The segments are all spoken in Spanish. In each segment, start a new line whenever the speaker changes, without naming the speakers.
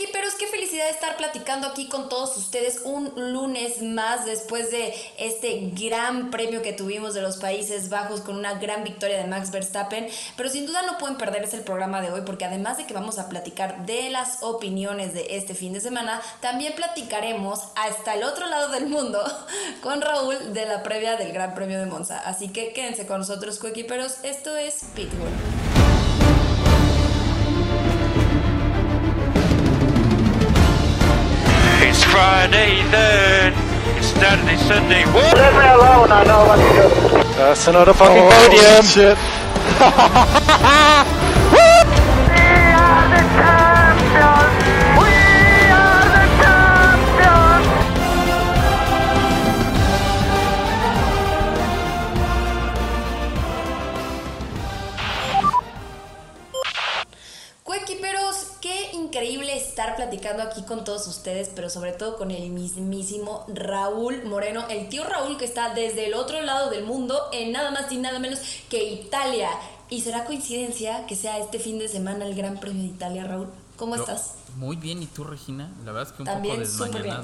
es qué felicidad estar platicando aquí con todos ustedes un lunes más después de este gran premio que tuvimos de los Países Bajos con una gran victoria de Max Verstappen. Pero sin duda no pueden perderse el programa de hoy porque además de que vamos a platicar de las opiniones de este fin de semana, también platicaremos hasta el otro lado del mundo con Raúl de la previa del Gran Premio de Monza. Así que quédense con nosotros, coequiperos. Esto es Pitbull.
Friday then. It's Saturday, Sunday. What?
Leave me alone, I know what to do.
That's another fucking
Oh,
podium.
shit.
platicando aquí con todos ustedes, pero sobre todo con el mismísimo Raúl Moreno, el tío Raúl que está desde el otro lado del mundo, en nada más y nada menos que Italia. ¿Y será coincidencia que sea este fin de semana el Gran Premio de Italia, Raúl? ¿Cómo estás?
Muy bien, ¿y tú, Regina? La verdad es que un
También
poco
súper bien.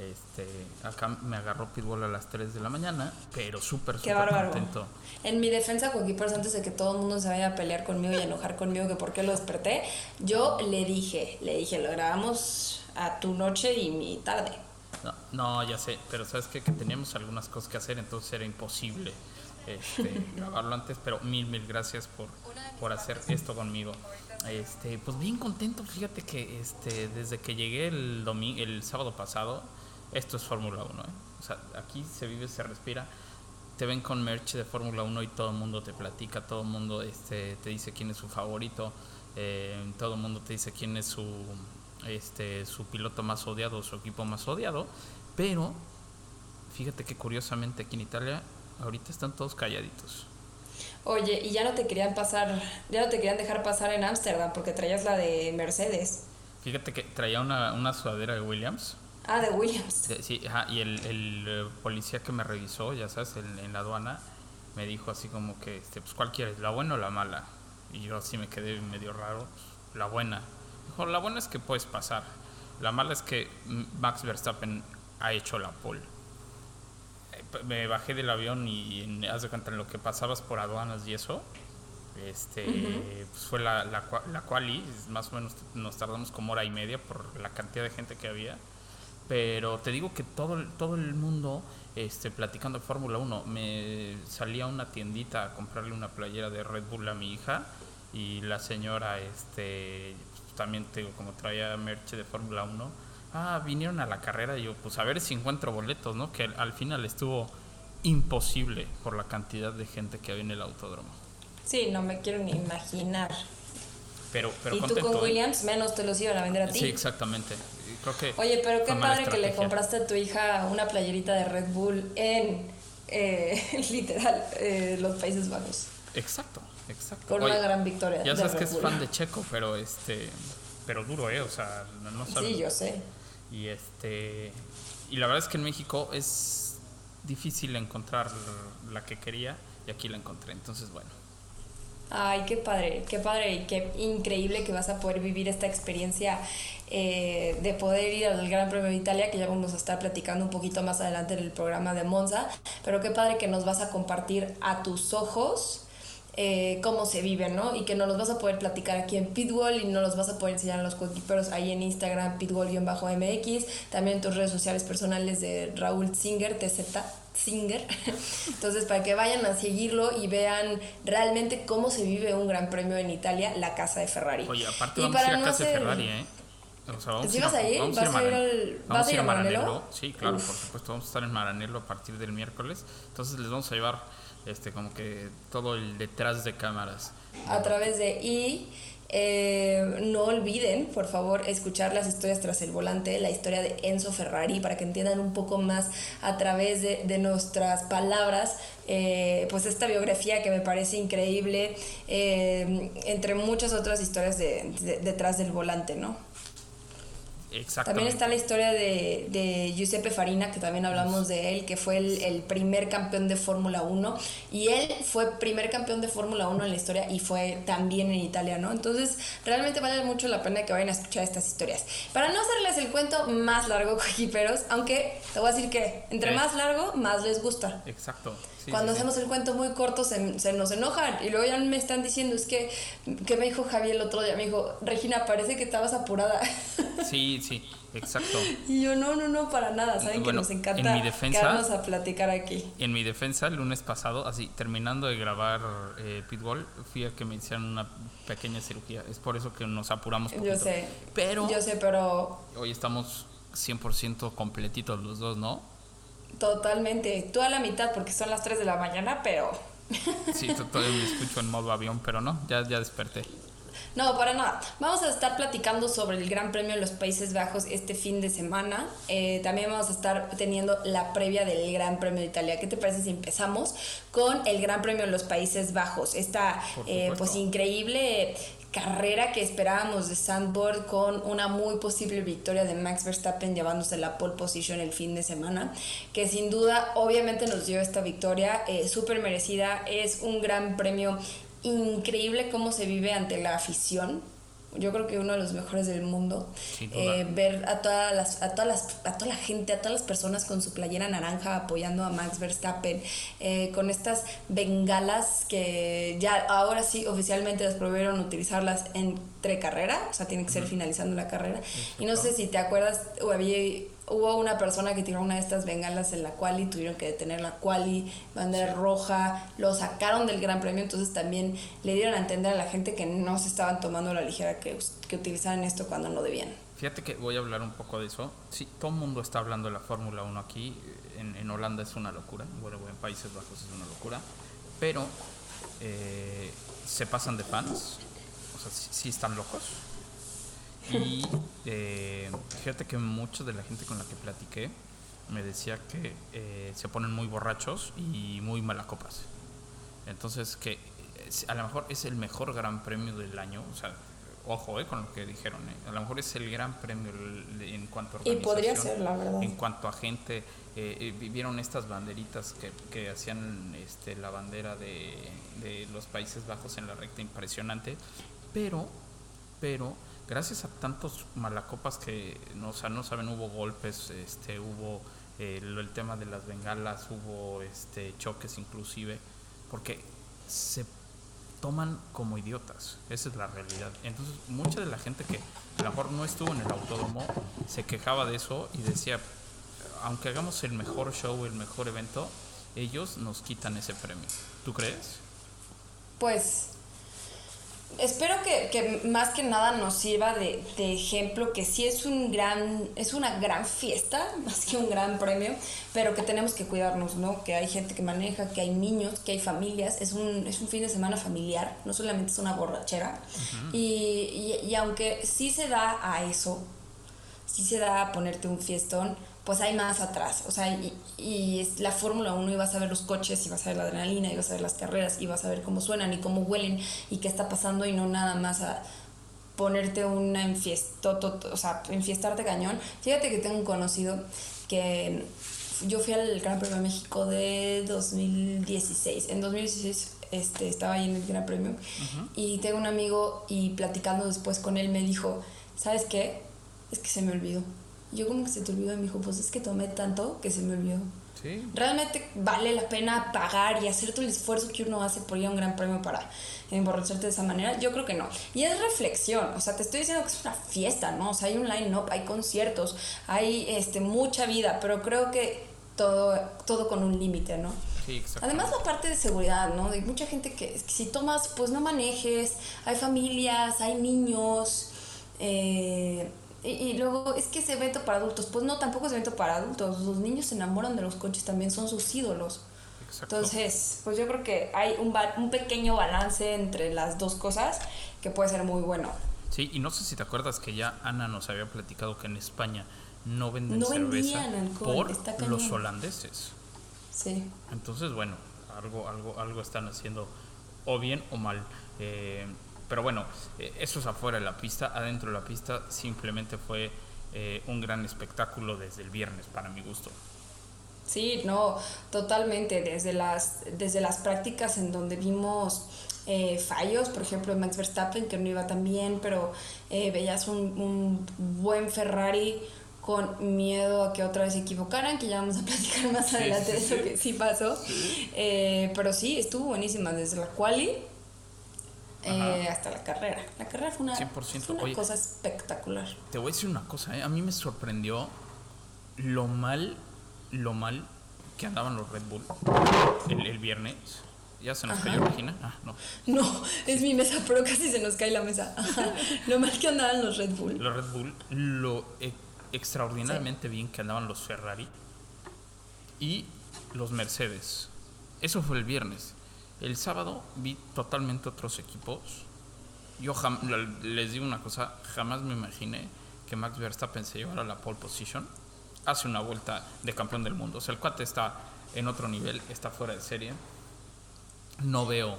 Este, acá me agarró Pitbull a las 3 de la mañana, pero súper, súper contento.
En mi defensa, coequiperos, antes de que todo el mundo se vaya a pelear conmigo y enojar conmigo que por qué lo desperté, yo le dije, le dije, lo grabamos a tu noche y mi tarde.
No, no, ya sé, pero sabes qué? que teníamos algunas cosas que hacer, entonces era imposible este, grabarlo antes, pero mil, mil gracias por, por hacer esto conmigo. Este, pues bien contento, fíjate que este, desde que llegué el domingo, el sábado pasado, esto es Fórmula 1, ¿eh? O sea, aquí se vive, se respira. Te ven con merch de Fórmula 1 y todo el mundo te platica, todo el mundo este, te dice quién es su favorito, eh, todo el mundo te dice quién es su, este, su piloto más odiado, su equipo más odiado, pero fíjate que curiosamente aquí en Italia ahorita están todos calladitos.
Oye, y ya no te querían pasar, ya no te querían dejar pasar en Ámsterdam porque traías la de Mercedes.
Fíjate que traía una, una sudadera de Williams.
Ah, de Williams.
de- sí, ajá, y el, el, eh, policía que me revisó, ya sabes, en, en la aduana, me dijo así como que, este, pues, ¿cuál quieres? ¿La buena o la mala? Y yo así me quedé medio raro. pues, la buena. Dijo, la buena es que puedes pasar. La mala es que Max Verstappen ha hecho la pole. Eh, Me bajé del avión y en- haz de cuenta en lo que pasabas por aduanas y eso. Este, pues fue la, la, la quali, más o menos nos tardamos como hora y media por la cantidad de gente que había. Pero te digo que todo, el- todo el mundo este, platicando de Fórmula 1, me salía a una tiendita a comprarle una playera de Red Bull a mi hija y la señora este, también te digo, como traía merch de Fórmula 1, ah, vinieron a la carrera y yo, pues a ver si encuentro boletos, ¿no? Que al, al final estuvo imposible por la cantidad de gente que había en el autódromo.
Sí, no me quiero ni imaginar.
Pero, pero
y tú
contento,
con
¿eh?
Williams, menos te los iban a vender a ti.
Sí, exactamente. Y Creo que
Oye, pero qué padre que le compraste a tu hija una playerita de Red Bull en, eh, literal, eh, los Países Bajos.
Exacto, exacto.
Con
Oye,
una gran victoria.
Ya sabes que es
Bull.
fan de Checo, pero este, pero duro, eh, o sea, no.
Sí, yo sé.
Y este, y la verdad es que en México es difícil encontrar la que quería y aquí la encontré. Entonces, bueno,
Ay, qué padre, qué padre y qué increíble que vas a poder vivir esta experiencia eh, de poder ir al Gran Premio de Italia, que ya vamos a estar platicando un poquito más adelante en el programa de Monza, pero qué padre que nos vas a compartir a tus ojos eh, cómo se vive, ¿no? Y que nos los vas a poder platicar aquí en Pitbull y nos los vas a poder enseñar a los coequiperos ahí en Instagram, pitbull-mx, también tus redes sociales personales de Raúl Singer, TZ Singer. Entonces, para que vayan a seguirlo y vean realmente cómo se vive un gran premio en Italia, la casa de Ferrari.
oye, aparte
Y
vamos a ir
para
a
no
casa de
hacer-
Ferrari, ¿eh? O sea, vamos
¿Sí
a
vas a ir?
vamos
¿Vas a ir al- vas a ir a Maranello?
Sí, claro,
Uf.
por supuesto. Vamos a estar en Maranello a partir del miércoles. Entonces les vamos a llevar este como que todo el detrás de cámaras.
a través de y eh, no olviden por favor escuchar las historias tras el volante la historia de Enzo Ferrari para que entiendan un poco más a través de, nuestras palabras eh, pues esta biografía que me parece increíble eh, entre muchas otras historias de, de- detrás del volante no. También está la historia de, de Giuseppe Farina, que también hablamos de él, que fue el, el primer campeón de Fórmula 1. Y él fue primer campeón de Fórmula 1 en la historia y fue también en Italia, ¿no? Entonces, realmente vale mucho la pena que vayan a escuchar estas historias. Para no hacerles el cuento más largo, cojiperos, aunque te voy a decir que entre
Eh.
más largo, más les gusta.
Exacto. Sí,
Cuando
sí, sí.
hacemos el cuento muy corto se, se nos enojan y luego ya me están diciendo, es que, que me dijo Javier el otro día, me dijo, Regina, parece que estabas apurada.
Sí, sí, exacto.
y yo, no, no, no, para nada, saben que
Bueno,
nos encanta
en mi defensa-
quedarnos a platicar aquí.
En mi defensa, el lunes pasado, así terminando de grabar eh, Pitbull, fui a que me hicieran una pequeña cirugía. Es por eso que nos apuramos.
Yo
poquito.
sé,
Pero
yo sé, pero
hoy estamos 100% completitos los dos, ¿no?
Totalmente, tú a la mitad porque son las 3 de la mañana, pero...
Sí, to- todavía me escucho en modo avión, pero no, ya, ya desperté.
No, para nada. Vamos a estar platicando sobre el Gran Premio de los Países Bajos este fin de semana. Eh, también vamos a estar teniendo la previa del Gran Premio de Italia. ¿Qué te parece si empezamos con el Gran Premio de los Países Bajos? Esta eh, pues increíble carrera que esperábamos de Sandboard con una muy posible victoria de Max Verstappen llevándose la pole position el fin de semana que sin duda obviamente nos dio esta victoria eh, súper merecida. Es un gran premio. Increíble cómo se vive ante la afición yo creo que uno de los mejores del mundo. Eh, ver a todas las a todas las a toda la gente a todas las personas con su playera naranja apoyando a Max Verstappen eh, con estas bengalas que ya ahora sí oficialmente las prohibieron utilizarlas entre carrera o sea tiene que ser finalizando la carrera. Y no sé si te acuerdas o había hubo una persona que tiró una de estas bengalas en la quali tuvieron que detener la quali bandera roja lo sacaron del gran premio entonces también le dieron a entender a la gente que no se estaban tomando la ligera que, que utilizaran esto cuando no debían
Fíjate que voy a hablar un poco de eso. Sí, todo el mundo está hablando de la Fórmula 1 aquí. En, en Holanda es una locura. Bueno, en Países Bajos es una locura. Pero eh, se pasan de fans. O sea, sí, sí están locos. Y eh, fíjate que mucha de la gente con la que platiqué me decía que eh, se ponen muy borrachos y muy malacopas. Entonces, que a lo mejor es el mejor gran premio del año. O sea, ojo eh, con lo que dijeron. eh, A lo mejor es el gran premio en cuanto a
Y podría
organización,
ser, la verdad.
En cuanto a gente, eh, eh, vi- vieron estas banderitas que, que hacían este, la bandera de, de los Países Bajos en la recta, impresionante. Pero, pero, gracias a tantos malacopas que no, o no saben, hubo golpes, este, hubo eh, el tema de las bengalas, hubo este, choques inclusive, porque se toman como idiotas, esa es la realidad. Entonces, mucha de la gente que a lo mejor no estuvo en el autódromo se quejaba de eso y decía, aunque hagamos el mejor show, el mejor evento, ellos nos quitan ese premio. ¿Tú crees?
Pues espero que, que más que nada nos sirva de, de ejemplo que sí es un gran, es una gran fiesta, más que un gran premio, pero que tenemos que cuidarnos, ¿no? Que hay gente que maneja, que hay niños, que hay familias, es un, es un fin de semana familiar, no solamente es una borrachera. y, y, y aunque sí se da a eso, sí se da a ponerte un fiestón, pues hay más atrás. O sea, y, y es la Fórmula 1 y vas a ver los coches, y vas a ver la adrenalina, y vas a ver las carreras, y vas a ver cómo suenan y cómo huelen y qué está pasando, y no nada más a ponerte una enfiesto, o sea, enfiestarte cañón. Fíjate que tengo un conocido que yo fui al Gran Premio de México de 2016. En 2016 este, estaba ahí en el Gran Premio y tengo un amigo y platicando después con él me dijo, ¿sabes qué? Es que se me olvidó. Y yo como que se te olvidó y me dijo, pues es que tomé tanto que se me olvidó.
Sí.
¿Realmente vale la pena pagar y hacer todo el esfuerzo que uno hace por ir a un gran premio para emborracharte de esa manera? Yo creo que no. Y es reflexión, o sea, te estoy diciendo que es una fiesta, ¿no? O sea, hay un line-up, hay conciertos, hay este, mucha vida, pero creo que todo, todo con un límite, ¿no?
Sí, exacto.
Además la parte de seguridad, ¿no? De mucha gente que, que si tomas, pues no manejes, hay familias, hay niños, eh, y, y luego es que es evento para adultos, pues no, tampoco es evento para adultos, los niños se enamoran de los coches, también son sus ídolos.
Exacto.
Entonces, pues yo creo que hay un, un pequeño balance entre las dos cosas que puede ser muy bueno.
Sí, y no sé si te acuerdas que ya Ana nos había platicado que en España no venden
No
cerveza
alcohol,
por los holandeses.
Sí.
Entonces, bueno, algo, algo, algo están haciendo o bien o mal. Eh, pero bueno, eh, eso es afuera de la pista. Adentro de la pista simplemente fue eh, un gran espectáculo desde el viernes, para mi gusto.
Sí, no, totalmente. Desde las, desde las prácticas en donde vimos eh, fallos, por ejemplo, Max Verstappen, que no iba tan bien, pero eh, veías un, un buen Ferrari con miedo a que otra vez se equivocaran, que ya vamos a platicar más
Sí,
adelante
sí,
de eso
sí.
que sí pasó. Eh, pero sí, estuvo buenísima desde la quali eh, hasta la carrera. La carrera fue una,
100%,
fue una
oye.
cosa espectacular.
Te voy a decir una cosa, ¿eh? a mí me sorprendió lo mal, lo mal que andaban los Red Bull el, el viernes. ¿Ya se nos
Ajá.
cayó Regina? Ah, no.
No, es mi mesa, pero casi se nos cae la mesa. Ajá. Lo mal que andaban los Red Bull.
Los Red Bull, lo e- extraordinariamente bien que andaban los Ferrari y los Mercedes. Eso fue el viernes. El sábado vi totalmente otros equipos. Yo les digo una cosa, jamás me imaginé que Max Verstappen se llevara la pole position. Hace una vuelta de campeón del mundo. O sea, el cuate está en otro nivel, está fuera de serie. No veo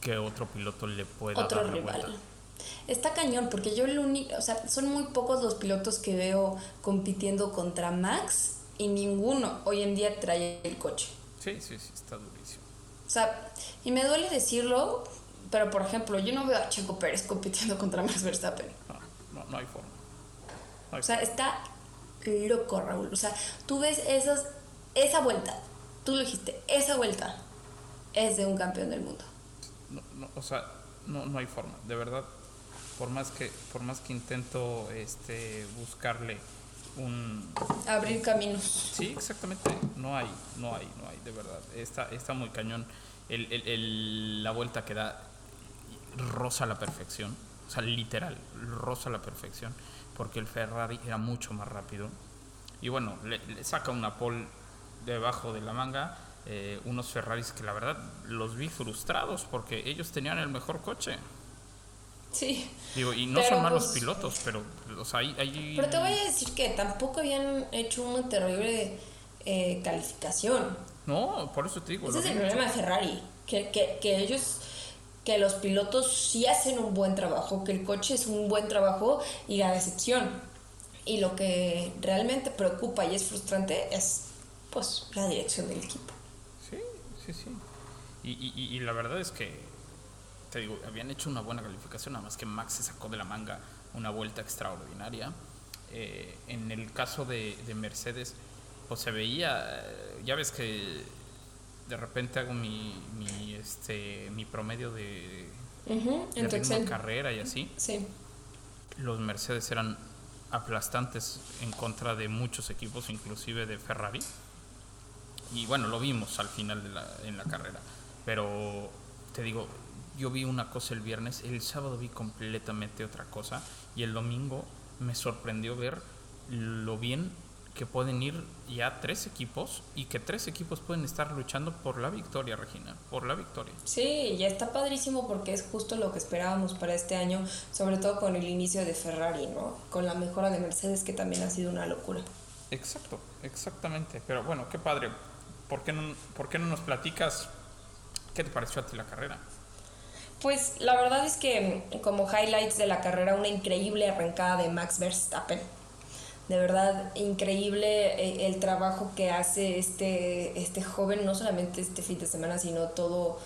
que otro piloto le pueda
Otro
dar la
rival.
vuelta.
Está cañón, porque yo el único, o sea, son muy pocos los pilotos que veo compitiendo contra Max y ninguno hoy en día trae el coche.
Sí, sí, sí, está durísimo.
O sea, y me duele decirlo, pero por ejemplo, yo no veo a Checo Pérez compitiendo contra Max Verstappen.
No, no, no hay forma. No hay
O sea, está loco, Raúl. O sea, tú ves esas, esa vuelta, tú lo dijiste, esa vuelta es de un campeón del mundo.
no, no, o sea, no, no hay forma, de verdad. Por más que, por más que intento este, buscarle un...
Abrir caminos.
Sí, exactamente, no hay, no hay, no hay, de verdad. Está, está muy cañón. El, el- el- la vuelta que da rosa a la perfección, o sea, literal, rosa a la perfección, porque el Ferrari era mucho más rápido. Y bueno, le, le saca una pole debajo de la manga, eh, unos Ferraris que la verdad los vi frustrados porque ellos tenían el mejor coche.
Sí.
Digo, y no
Pero,
son malos
pues,
pilotos, pero, o sea, hay... hay-
Pero te voy a decir que tampoco habían hecho una terrible eh, calificación.
No, por eso te digo.
Ese es el problema de Ferrari, que, que, que ellos, que los pilotos sí hacen un buen trabajo, que el coche es un buen trabajo y la decepción. Y lo que realmente preocupa y es frustrante es, pues, la dirección del equipo.
Sí, sí, sí. Y- y la verdad es que, te digo, habían hecho una buena calificación, nada más que Max se sacó de la manga una vuelta extraordinaria. Eh, en el caso de, de Mercedes, pues se veía, eh, ya ves que de repente hago mi, mi, este, mi promedio de,
Ujú,
de ritmo de carrera y así.
Sí.
Los Mercedes eran aplastantes en contra de muchos equipos, inclusive de Ferrari. Y bueno, lo vimos al final de la, en la carrera. Pero te digo, yo vi una cosa el viernes, el sábado vi completamente otra cosa. Y el domingo me sorprendió ver lo bien que pueden ir ya tres equipos y que tres equipos pueden estar luchando por la victoria, Regina, por la victoria.
Sí, ya está padrísimo porque es justo lo que esperábamos para este año, sobre todo con el inicio de Ferrari, ¿no? Con la mejora de Mercedes que también ha sido una locura.
Exacto, exactamente. Pero bueno, qué padre. ¿Por qué no, por qué no nos platicas qué te pareció a ti la carrera?
Pues la verdad es que mm, como highlights de la carrera, una increíble arrancada de Max Verstappen. De verdad, increíble eh, el trabajo que hace este, este joven, no solamente este fin de semana, sino todo,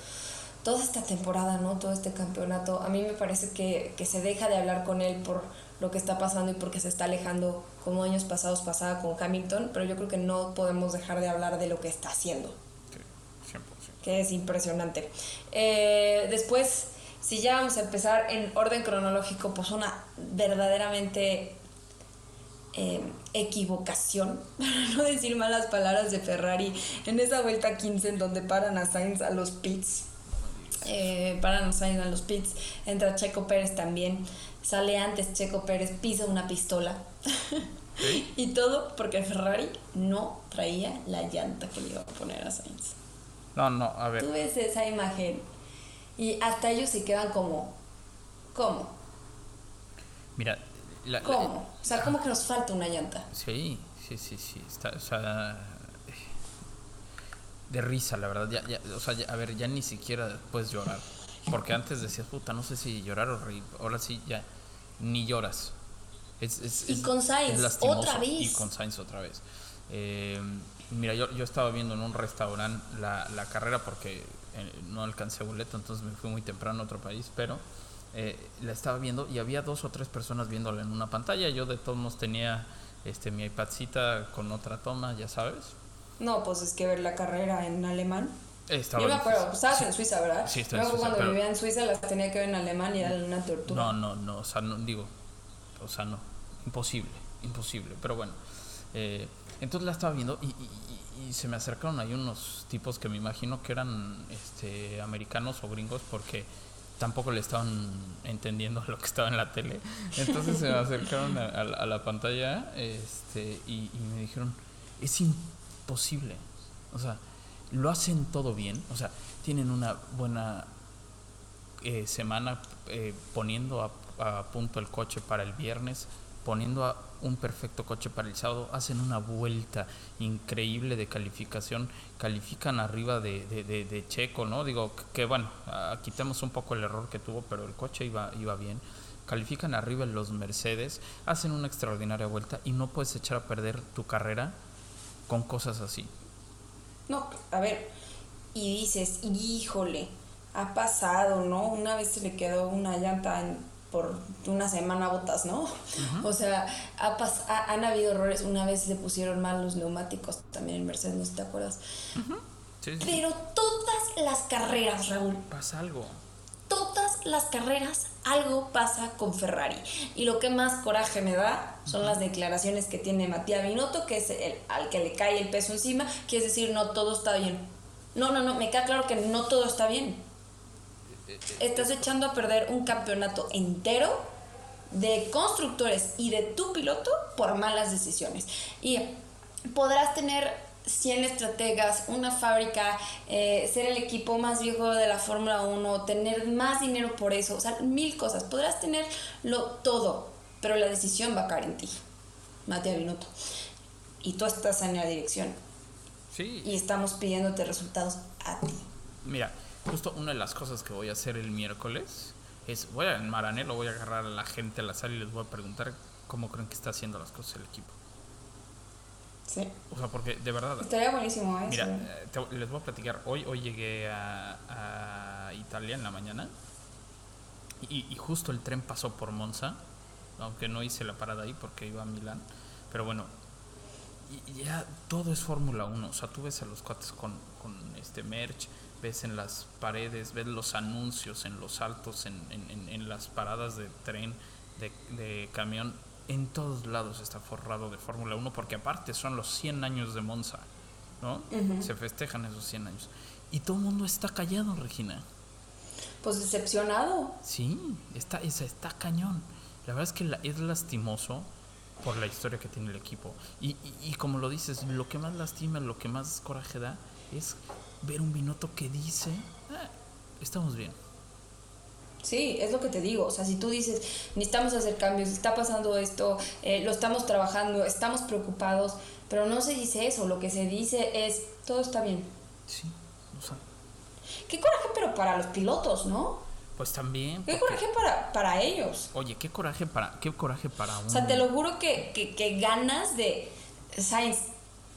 toda esta temporada, ¿no? Todo este campeonato. A mí me parece que, que se deja de hablar con él por lo que está pasando y porque se está alejando, como años pasados pasaba con Hamilton, pero yo creo que no podemos dejar de hablar de lo que está haciendo
Sí, 100%.
Que es impresionante. Eh, después, si ya vamos a empezar en orden cronológico, pues una verdaderamente eh, equivocación, para no decir malas palabras de Ferrari, en esa vuelta 15 en donde paran a Sainz a los pits. Eh, paran a Sainz a los pits, entra Checo Pérez también, sale antes Checo Pérez, pisa una pistola.
Sí.
y todo porque Ferrari no traía la llanta que le iba a poner a Sainz.
No, no, a ver.
Tú ves esa imagen y hasta ellos se quedan como, ¿cómo?
Mira, la, la-
¿Cómo? O sea, ¿cómo que nos falta una llanta?
Sí, sí, sí, sí. Está, o sea, de risa, la verdad. Ya, ya, o sea, ya- a ver, ya ni siquiera puedes llorar. Porque antes decías, puta, no sé si llorar o reír. Ahora sí, ya ni lloras. Es, es-
Y
es-
con Sainz, otra vez.
Y con Sainz otra vez. Mira, yo, yo estaba viendo en un restaurante la, la carrera porque eh, no alcancé boleto, entonces me fui muy temprano a otro país, pero eh, la estaba viendo y había dos o tres personas viéndola en una pantalla. Yo de todos modos tenía este, mi iPadcita con otra toma, ya sabes.
No, pues es que ver la carrera en alemán.
Estaba
Yo me acuerdo, estabas
Sí.
en Suiza, ¿verdad?
Sí, estaba en
Luego
Suiza,
cuando
pero-
vivía en Suiza las tenía que ver en alemán y era una tortura.
No, no, no, o sea, no digo, o sea, no, imposible, imposible, pero bueno. eh, entonces la estaba viendo y, se me acercaron ahí unos tipos que me imagino que eran este, americanos o gringos porque tampoco le estaban entendiendo lo que estaba en la tele. Entonces se me acercaron a, la- pantalla este, y, y me dijeron, es imposible. O sea, lo hacen todo bien, o sea, tienen una buena eh, semana eh, poniendo a, a punto el coche para el viernes, poniendo a un perfecto coche para el sábado, hacen una vuelta increíble de calificación, califican arriba de, de, de- Checo, ¿no? Digo que, bueno, quitemos un poco el error que tuvo, pero el coche iba, iba bien. Califican arriba los Mercedes, hacen una extraordinaria vuelta y no puedes echar a perder tu carrera con cosas así.
No, a ver, y dices, híjole, ha pasado, ¿no? Una vez se le quedó una llanta en- por una semana botas, ¿no? O sea, ha pas- ha- han habido errores. Una vez le pusieron mal los neumáticos también en Mercedes, no sé si te acuerdas.
Sí, sí, sí.
Pero todas las carreras, Raúl,
Pasa algo.
todas las carreras algo pasa con Ferrari. Y lo que más coraje me da son las declaraciones que tiene Matías Binotto, que es el al que le cae el peso encima, que es decir, no todo está bien. No, no, no, me queda claro que no todo está bien. Estás echando a perder un campeonato entero de constructores y de tu piloto por malas decisiones. Y podrás tener 100 estrategas, una fábrica, eh, ser el equipo más viejo de la Fórmula 1, tener más dinero por eso, o sea, mil cosas. Podrás tenerlo todo, pero la decisión va a caer en ti, Matías Binotto. Y tú estás en la dirección
Sí.
y estamos pidiéndote resultados a ti.
Mira, justo una de las cosas que voy a hacer el miércoles es, voy a en Maranelo, voy a agarrar a la gente a la sala y les voy a preguntar cómo creen que está haciendo las cosas el equipo.
Sí.
O sea, porque de verdad,
Estaría buenísimo eso.
mira, eh, te- les voy a platicar, hoy, hoy llegué a, a Italia en la mañana y, y justo el tren pasó por Monza, aunque no hice la parada ahí porque iba a Milán, pero bueno, y y ya todo es Fórmula 1. O sea, tú ves a los cuates con, con este merch, ves en las paredes, ves los anuncios en los altos, en, en- las paradas de tren, de, de camión. En todos lados está forrado de Fórmula 1 porque aparte son los 100 años de Monza, ¿no? Se festejan esos 100 años. Y todo el mundo está callado, Regina.
Pues decepcionado.
Sí, está, es- está cañón. La verdad es que la- es lastimoso por la historia que tiene el equipo. Y, y- y como lo dices, lo que más lastima, lo que más coraje da, es ver un Binotto que dice, "Ah, estamos bien.
Sí, es lo que te digo. O sea, si tú dices, necesitamos hacer cambios, está pasando esto, eh, lo estamos trabajando, estamos preocupados, pero no se dice eso. Lo que se dice es, todo está bien.
Sí, o sea,
Qué coraje, pero para los pilotos, ¿no?
pues también.
Qué coraje para, para ellos.
oye, qué coraje para, qué coraje para un.
O sea, te lo juro que, que, que ganas de Sainz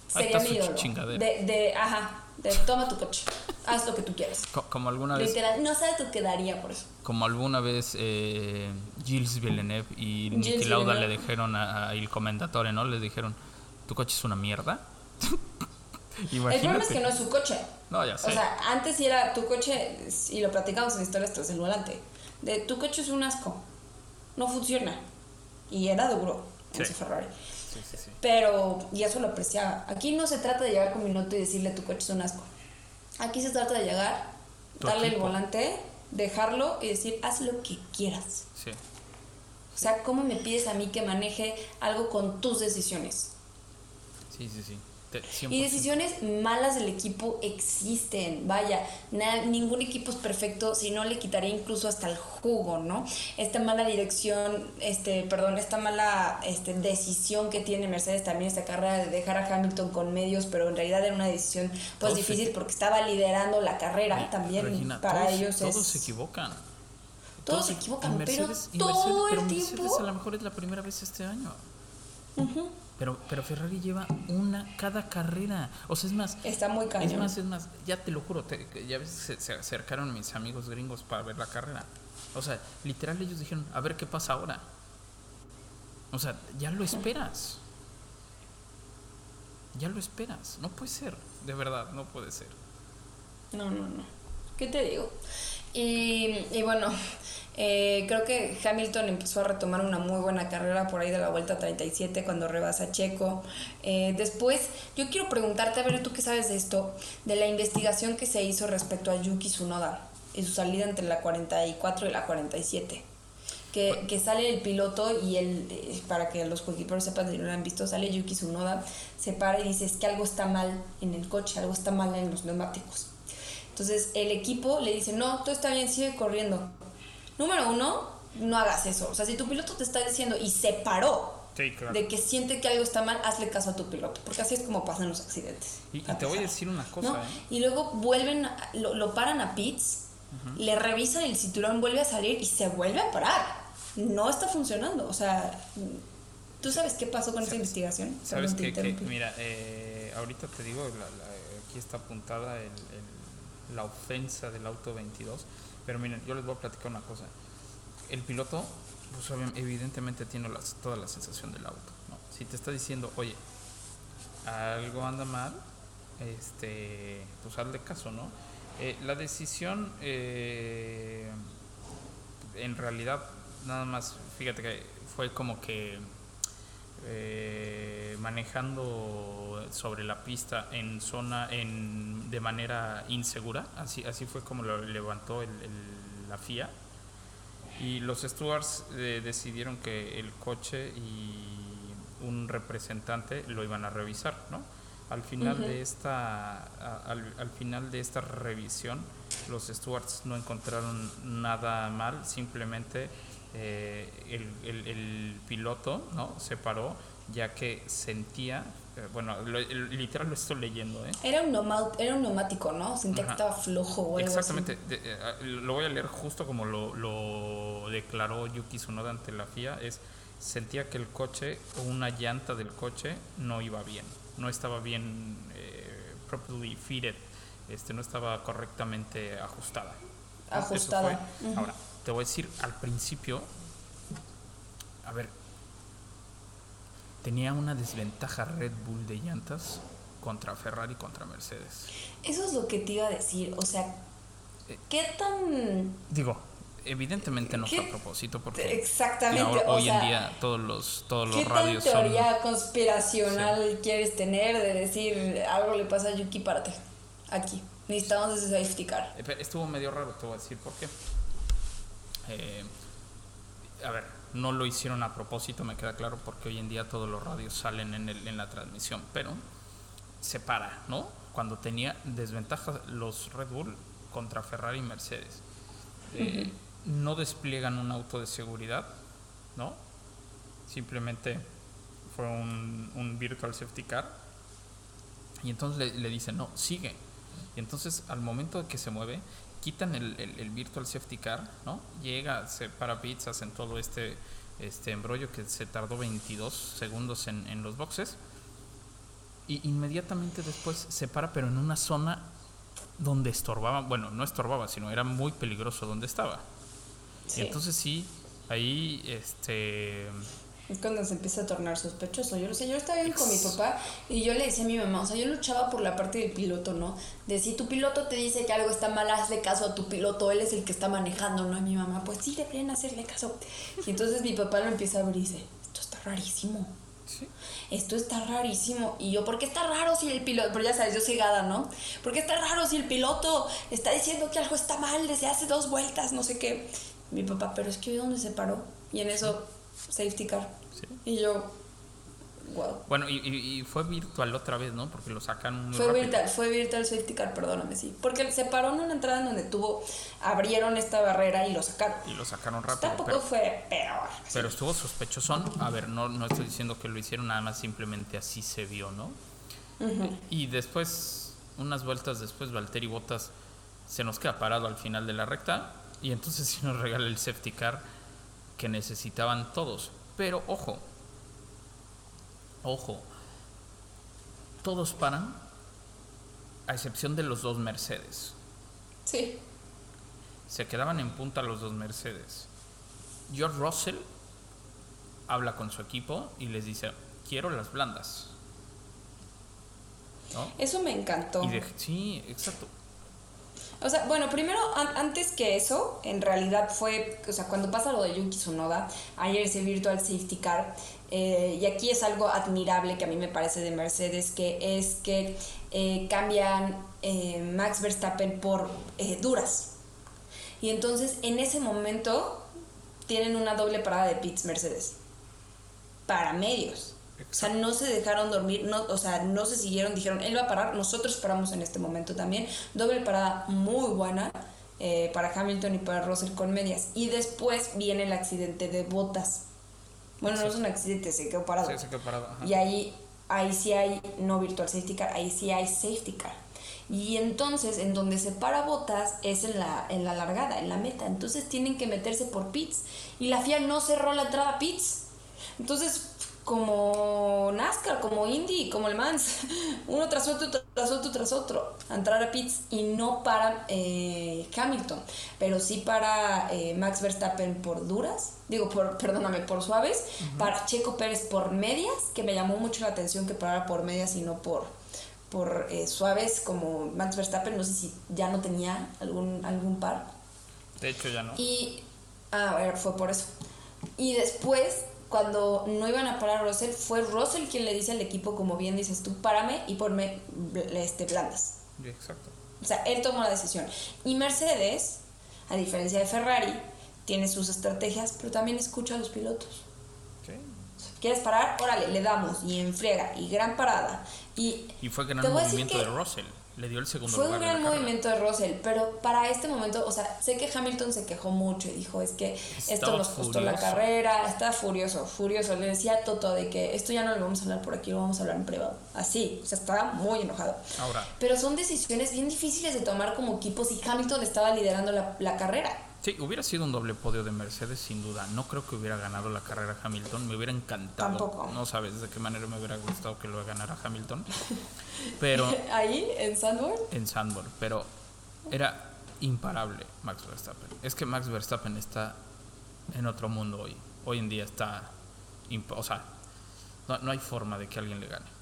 sería mi ídolo. De, de, ajá, de toma tu coche, haz lo que tú quieras.
co- como alguna vez,
Literal, no sabes tú qué daría por eso.
como alguna vez eh, Gilles Villeneuve y Niki Lauda le dijeron a, a el comendatore, ¿no? Les dijeron, tu coche es una mierda.
El problema es que no es su coche.
No, ya sé.
O sea, antes sí era tu coche, y lo platicamos en historias tras el volante, de tu coche es un asco, no funciona. Y era duro en
Sí.
su Ferrari.
Sí, sí, sí.
Pero, y eso lo apreciaba. Aquí no se trata de llegar con minuto y decirle tu coche es un asco. Aquí se trata de llegar,
Tu
darle el volante, dejarlo y decir, haz lo que quieras.
Sí.
O sea, ¿cómo me pides a mí que maneje algo con tus decisiones?
Sí, sí, sí. Te- 100%.
Y decisiones malas del equipo existen, vaya, na- ningún equipo es perfecto, si no le quitaría incluso hasta el jugo, ¿no? Esta mala dirección, este, perdón, esta mala este, decisión que tiene Mercedes también esta carrera de dejar a Hamilton con medios, pero en realidad era una decisión pues
Todos
difícil porque estaba liderando la carrera también
Regina,
para
todos,
ellos
todos
es
se equivocan.
Todos se equivocan, pero
Mercedes- y
todo
Mercedes- pero
el
Mercedes
tiempo.
a lo mejor es la primera vez este año. Pero, pero Ferrari lleva una cada carrera. O sea, es más,
Está muy cañón.
es más, es más, ya te lo juro, te- ya ves, se, se acercaron mis amigos gringos para ver la carrera. O sea, literal ellos dijeron, a ver qué pasa ahora. O sea, ya lo esperas. Ya lo esperas. No puede ser, de verdad, no puede ser.
No, no, no. ¿Qué te digo? Y, y bueno, eh, creo que Hamilton empezó a retomar una muy buena carrera por ahí de la vuelta 37 cuando rebasa Checo. Eh, después, yo quiero preguntarte, a ver, tú qué sabes de esto, de la investigación que se hizo respecto a Yuki Tsunoda y su salida entre la 44 y la 47. Que, que sale el piloto y él, eh, para que los coequiperos sepan si no lo han visto, sale Yuki Tsunoda, se para y dice es que algo está mal en el coche, algo está mal en los neumáticos. Entonces el equipo le dice, no, todo está bien, sigue corriendo. Número uno, no hagas eso. O sea, si tu piloto te está diciendo y se paró
Sí, claro.
de que siente que algo está mal, hazle caso a tu piloto, porque así es como pasan los accidentes.
Y, te voy a decir una cosa,
¿no?
¿eh?
Y luego vuelven, a- lo, lo paran a pits, le revisan el cinturón, vuelve a salir y se vuelve a parar. No está funcionando. O sea, ¿tú sabes qué pasó con esta investigación?
Sabes que, que- mira, eh, ahorita te digo, la- la- aquí está apuntada el- el- la ofensa del auto 22, pero miren, yo les voy a platicar una cosa. El piloto, pues evidentemente tiene las- toda la sensación del auto. Si te está diciendo, oye, algo anda mal, este, pues hazle caso, ¿no? Eh, la decisión, eh, en realidad, nada más, fíjate que fue como que eh, manejando sobre la pista en zona en, de manera insegura, así, así fue como lo levantó el- el- la FIA. Y los stewards eh, decidieron que el coche y un representante lo iban a revisar, ¿no? Al final de esta a- al, al final de esta revisión, los stewards no encontraron nada mal, simplemente eh, el, el- el piloto, ¿no? Se paró ya que sentía, eh, bueno, lo- literal lo estoy leyendo, ¿eh?
Era un, neumau- era un neumático, ¿no? Sentía que estaba flojo o algo
Exactamente, de- eh, ah, lo voy a leer justo como lo, lo declaró Yuki Tsunoda ante la FIA, es sentía que el coche o una llanta del coche no iba bien, no estaba bien eh, properly fitted, este, no estaba correctamente ajustada.
Ajustada.
Ahora, te voy a decir al principio, a ver, tenía una desventaja Red Bull de llantas contra Ferrari y contra Mercedes.
Eso es lo que te iba a decir. O sea,
Eh,
¿qué tan
Digo, evidentemente no fue a propósito porque
Exactamente,
ahora-
o
hoy
sea,
en día todos los todos los
¿Qué tan
radios son
teoría conspiracional quieres tener de decir algo le pasa a Yuki, párate? Aquí. Necesitamos ese safety car.
Pero Estuvo medio raro, te voy a decir por qué. Eh, a ver, no lo hicieron a propósito, me queda claro, porque hoy en día todos los radios salen en, el- en la transmisión, pero se para, ¿no? Cuando tenía desventaja los Red Bull contra Ferrari y Mercedes. Eh, No despliegan un auto de seguridad, ¿no? Simplemente fue un, un virtual safety car. Y entonces le, le dicen, no, sigue. Y entonces al momento de que se mueve, quitan el, el- el virtual safety car, ¿no? Llega, se para pizzas en todo este, este embrollo que se tardó 22 segundos en, en los boxes. Y inmediatamente después se para, pero en una zona donde estorbaba, bueno, no estorbaba, sino era muy peligroso donde estaba.
Sí.
Y entonces sí, ahí, este...
Es cuando se empieza a tornar sospechoso. Yo lo sé, yo estaba bien con mi papá y yo le decía a mi mamá, o sea, yo luchaba por la parte del piloto, ¿no? De si tu piloto te dice que algo está mal, hazle caso a tu piloto, él es el que está manejando, ¿no? Y mi mamá, pues sí, deberían hacerle caso. Y entonces mi papá lo empieza a ver y dice, esto está rarísimo.
Sí.
Esto está rarísimo. Y yo, ¿por qué está raro si el piloto, pero ya sabes, yo cegada, ¿no? ¿Por qué está raro si el piloto está diciendo que algo está mal desde hace dos vueltas, no sé qué? Mi papá, pero es que ¿de dónde se paró? Y en eso, safety car.
Sí.
Y yo, wow.
Bueno, y, fue virtual otra vez, ¿no? Porque lo sacan muy
Fue
rápido.
virtual, fue virtual safety car, perdóname, sí. Porque se paró en una entrada en donde tuvo, abrieron esta barrera y lo sacaron.
Y lo sacaron rápido.
Tampoco
Pero,
fue peor.
pero estuvo sospechosón. A ver, no, no estoy diciendo que lo hicieron, nada más simplemente así se vio, ¿no? Y después, unas vueltas después, Valtteri Bottas se nos queda parado al final de la recta y entonces sí nos regala el safety car que necesitaban todos. Pero ojo, ojo, todos paran a excepción de los dos Mercedes.
Sí.
Se quedaban en punta los dos Mercedes. George Russell habla con su equipo y les dice, quiero las blandas. ¿No?
Eso me encantó.
Y de- sí, exacto.
O sea, bueno, primero, an- antes que eso, en realidad fue, o sea, cuando pasa lo de Yuki Tsunoda, ayer ese Virtual Safety Car, eh, y aquí es algo admirable que a mí me parece de Mercedes, que es que eh, cambian eh, Max Verstappen por duras. Y entonces, en ese momento, tienen una doble parada de pits Mercedes. Para medios. O sea, no se dejaron dormir, no, o sea, no se siguieron, dijeron, él va a parar, nosotros paramos en este momento también. Doble parada muy buena eh, para Hamilton y para Russell con medias. Y después viene el accidente de botas. Bueno, no es un accidente, se quedó parado.
Sí, se quedó parado, ajá.
Y ahí, ahí sí hay, no virtual safety car, ahí sí hay safety car. Y entonces, en donde se para botas es en la, en la largada, en la meta. Entonces tienen que meterse por pits. Y la FIA no cerró la entrada a pits. Entonces, como NASCAR, como Indy, como el Mans, uno tras otro, tras otro, tras otro, a entrar a pits y no para eh, Hamilton, pero sí para eh, Max Verstappen por duras, digo, por, perdóname, por suaves, para Checo Pérez por medias, que me llamó mucho la atención que parara por medias y no por, por eh, suaves como Max Verstappen, no sé si ya no tenía algún, algún par.
De hecho, ya no.
Y, ah, a ver, fue por eso. Y después, cuando no iban a parar a Russell, fue Russell quien le dice al equipo, como bien dices tú, párame y ponme este, blandas.
Exacto.
O sea, él tomó la decisión. Y Mercedes, a diferencia de Ferrari, tiene sus estrategias, pero también escucha a los pilotos.
Sí.
¿Quieres parar? Órale, le damos. Y en friega, y gran parada. Y
Y fue gran movimiento
que
de Russell. Le dio el segundo
fue un
lugar. en
gran movimiento de Russell, pero para este momento, o sea, sé que Hamilton se quejó mucho y dijo, es que esto nos costó la carrera, está furioso, furioso. Le decía a Toto de que esto ya no lo vamos a hablar por aquí, lo vamos a hablar en privado. Así, o sea, estaba muy enojado.
Ahora,
Pero son decisiones bien difíciles de tomar como equipos y Hamilton estaba liderando la, la carrera.
Sí, hubiera sido un doble podio de Mercedes sin duda. No creo que hubiera ganado la carrera Hamilton. Me hubiera encantado.
Tampoco.
No sabes de qué manera me hubiera gustado que lo ganara Hamilton. Pero
Ahí, en Sandburg,
en Sandburg, pero era imparable Max Verstappen. Es que Max Verstappen está en otro mundo hoy. Hoy en día está, o sea, no, no hay forma de que alguien le gane.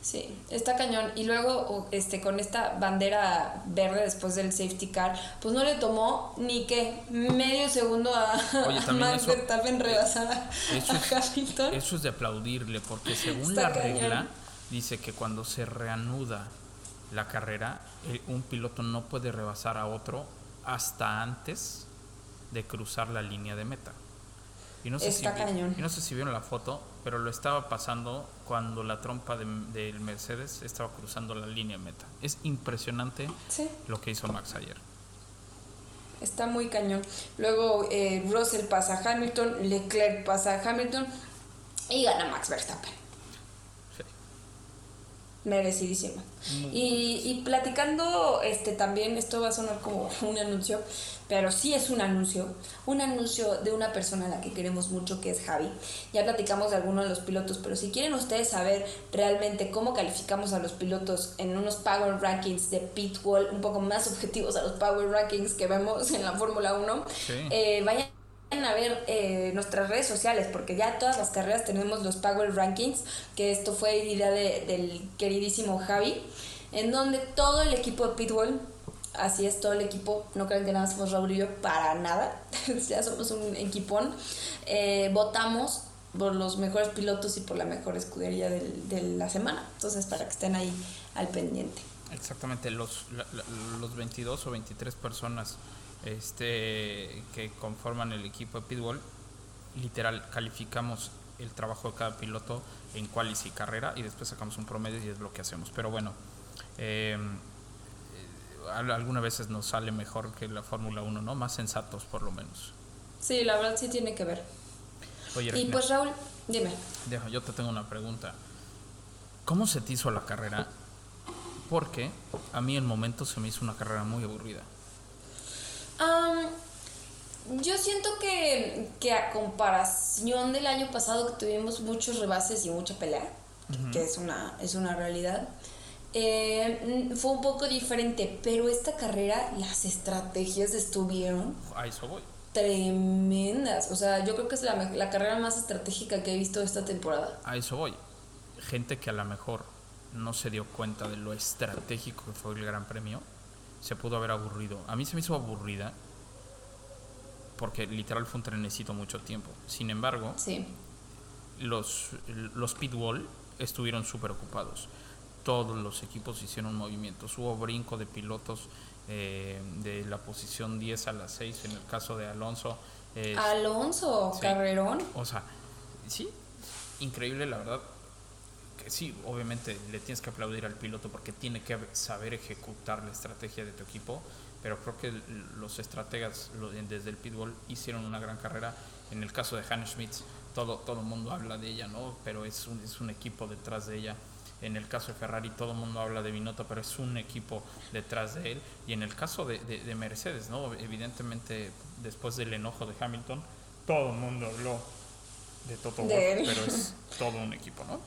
Sí, está cañón. Y luego, este, con esta bandera verde después del safety car, pues no le tomó ni que medio segundo a,
Oye,
a Max
eso-
Verstappen rebasar a,
Eso es,
a Hamilton.
eso es de aplaudirle, porque según
Está
la
cañón.
regla, dice que cuando se reanuda la carrera, un piloto no puede rebasar a otro hasta antes de cruzar la línea de meta. Y no sé, si,
Está
vi-
cañón.
y no sé si vieron la foto, pero lo estaba pasando cuando la trompa de- del Mercedes estaba cruzando la línea meta. Es impresionante
Sí,
lo que hizo Max ayer.
está muy cañón. Luego eh, Russell pasa a Hamilton, Leclerc pasa a Hamilton y gana Max Verstappen. Merecidísimo. Y, y platicando, este también, esto va a sonar como un anuncio, pero sí es un anuncio, un anuncio de una persona a la que queremos mucho, que es Javi. Ya platicamos de algunos de los pilotos, pero si quieren ustedes saber realmente cómo calificamos a los pilotos en unos Power Rankings de Pitwall, un poco más objetivos a los Power Rankings que vemos en la Fórmula 1,
Sí.
eh, vayan a ver eh, nuestras redes sociales porque ya todas las carreras tenemos los Power Rankings que esto fue idea de- del queridísimo Javi en donde todo el equipo de Pitbull así es todo el equipo no crean que nada más somos Raúl y yo para nada ya somos un equipón eh, votamos por los mejores pilotos y por la mejor escudería de la semana. Entonces para que estén ahí al pendiente.
Exactamente, los, la- la- los 22 o 23 personas este, que conforman el equipo de Pitbull, literal, calificamos el trabajo de cada piloto en qualis y carrera y después sacamos un promedio y es lo que hacemos. Pero bueno, eh, eh, al- algunas veces nos sale mejor que la Fórmula 1, ¿no? Más sensatos por lo menos.
sí la verdad sí tiene que ver
Oye,
y
Regina,
pues Raúl dime
Deja, yo te tengo una pregunta. ¿Cómo se te hizo la carrera? Porque a mí en momento se me hizo una carrera muy aburrida.
Am, yo siento que, que a comparación del año pasado que tuvimos muchos rebases y mucha pelea, que es una, es una realidad, eh, fue un poco diferente, pero esta carrera las estrategias estuvieron
A eso voy.
tremendas. O sea, yo creo que es la, la carrera más estratégica que he visto esta temporada.
A eso voy. Gente que a lo mejor no se dio cuenta de lo estratégico que fue el Gran Premio, se pudo haber aburrido. A mí se me hizo aburrida porque literal fue un trenecito mucho tiempo. Sin embargo,
Sí.
los, los pitwall estuvieron súper ocupados. Todos los equipos hicieron movimientos. Hubo brinco de pilotos eh, de la posición 10 a la 6 en el caso de Alonso. Eh,
Alonso,
Sí.
carrerón.
o sea, sí, increíble la verdad. Sí, obviamente le tienes que aplaudir al piloto porque tiene que saber ejecutar la estrategia de tu equipo, pero creo que los estrategas desde el pitbull hicieron una gran carrera. En el caso de Hannah Schmidt, todo todo el mundo habla de ella, ¿no? Pero es un, es un equipo detrás de ella. En el caso de Ferrari, todo el mundo habla de Binotto, pero es un equipo detrás de él. Y en el caso de, de- de Mercedes, ¿no? Evidentemente, después del enojo de Hamilton, todo el mundo habló de Toto Wolff, pero es todo un equipo, ¿no?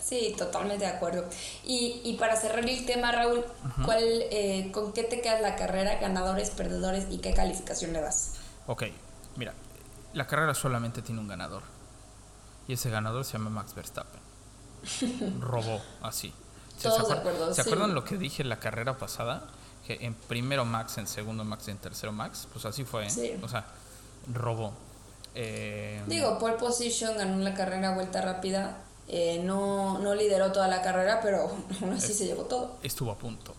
Sí, totalmente de acuerdo. Y, y para cerrar el tema, Raúl, ¿cuál, eh, ¿con qué te quedas la carrera? Ganadores, perdedores y qué calificación le das?
Ok, mira, la carrera solamente tiene un ganador. Y ese ganador se llama Max Verstappen. Robó, así.
Todos de
acuer-
acuerdo,
¿Se
sí.
acuerdan lo que dije en la carrera pasada? Que en primero Max, en segundo Max y en tercero Max. Pues así fue, ¿eh?
Sí.
O sea, robó. Eh,
Digo, pole position, ganó la carrera vuelta rápida. Eh, no, no lideró toda la carrera, pero aún así se llevó todo.
estuvo a punto.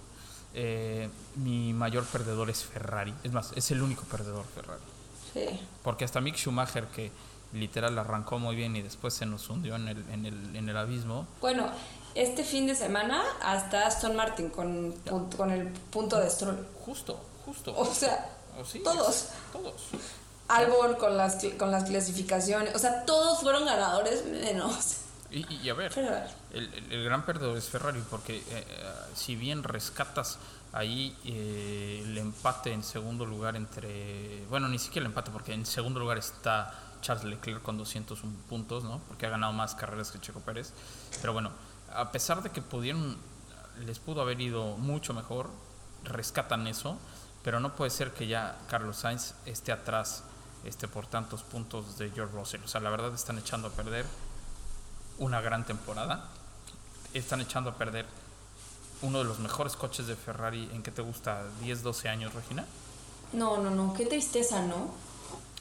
Eh, mi mayor perdedor es Ferrari. Es más, es el único perdedor Ferrari.
Sí.
Porque hasta Mick Schumacher, que literal arrancó muy bien y después se nos hundió en el, en el, en el abismo,
Bueno, este fin de semana hasta Aston Martin con, con el punto de Stroll.
justo, justo.
O sea,
O sí,
todos.
Todos.
Albon con las, con las clasificaciones. O sea, todos fueron ganadores menos.
Y, a ver, el- el gran perdedor es Ferrari, porque eh, eh, si bien rescatas ahí eh, el empate en segundo lugar entre. Bueno, ni siquiera el empate, porque en segundo lugar está Charles Leclerc con 201 puntos, ¿no? Porque ha ganado más carreras que Checo Pérez. Pero bueno, a pesar de que pudieron. Les pudo haber ido mucho mejor, rescatan eso, pero no puede ser que ya Carlos Sainz esté atrás este, por tantos puntos de George Russell. O sea, la verdad están echando a perder una gran temporada. Están echando a perder uno de los mejores coches de Ferrari en que te gusta 10, 12 años, Regina.
No, no, no. Qué tristeza, ¿no?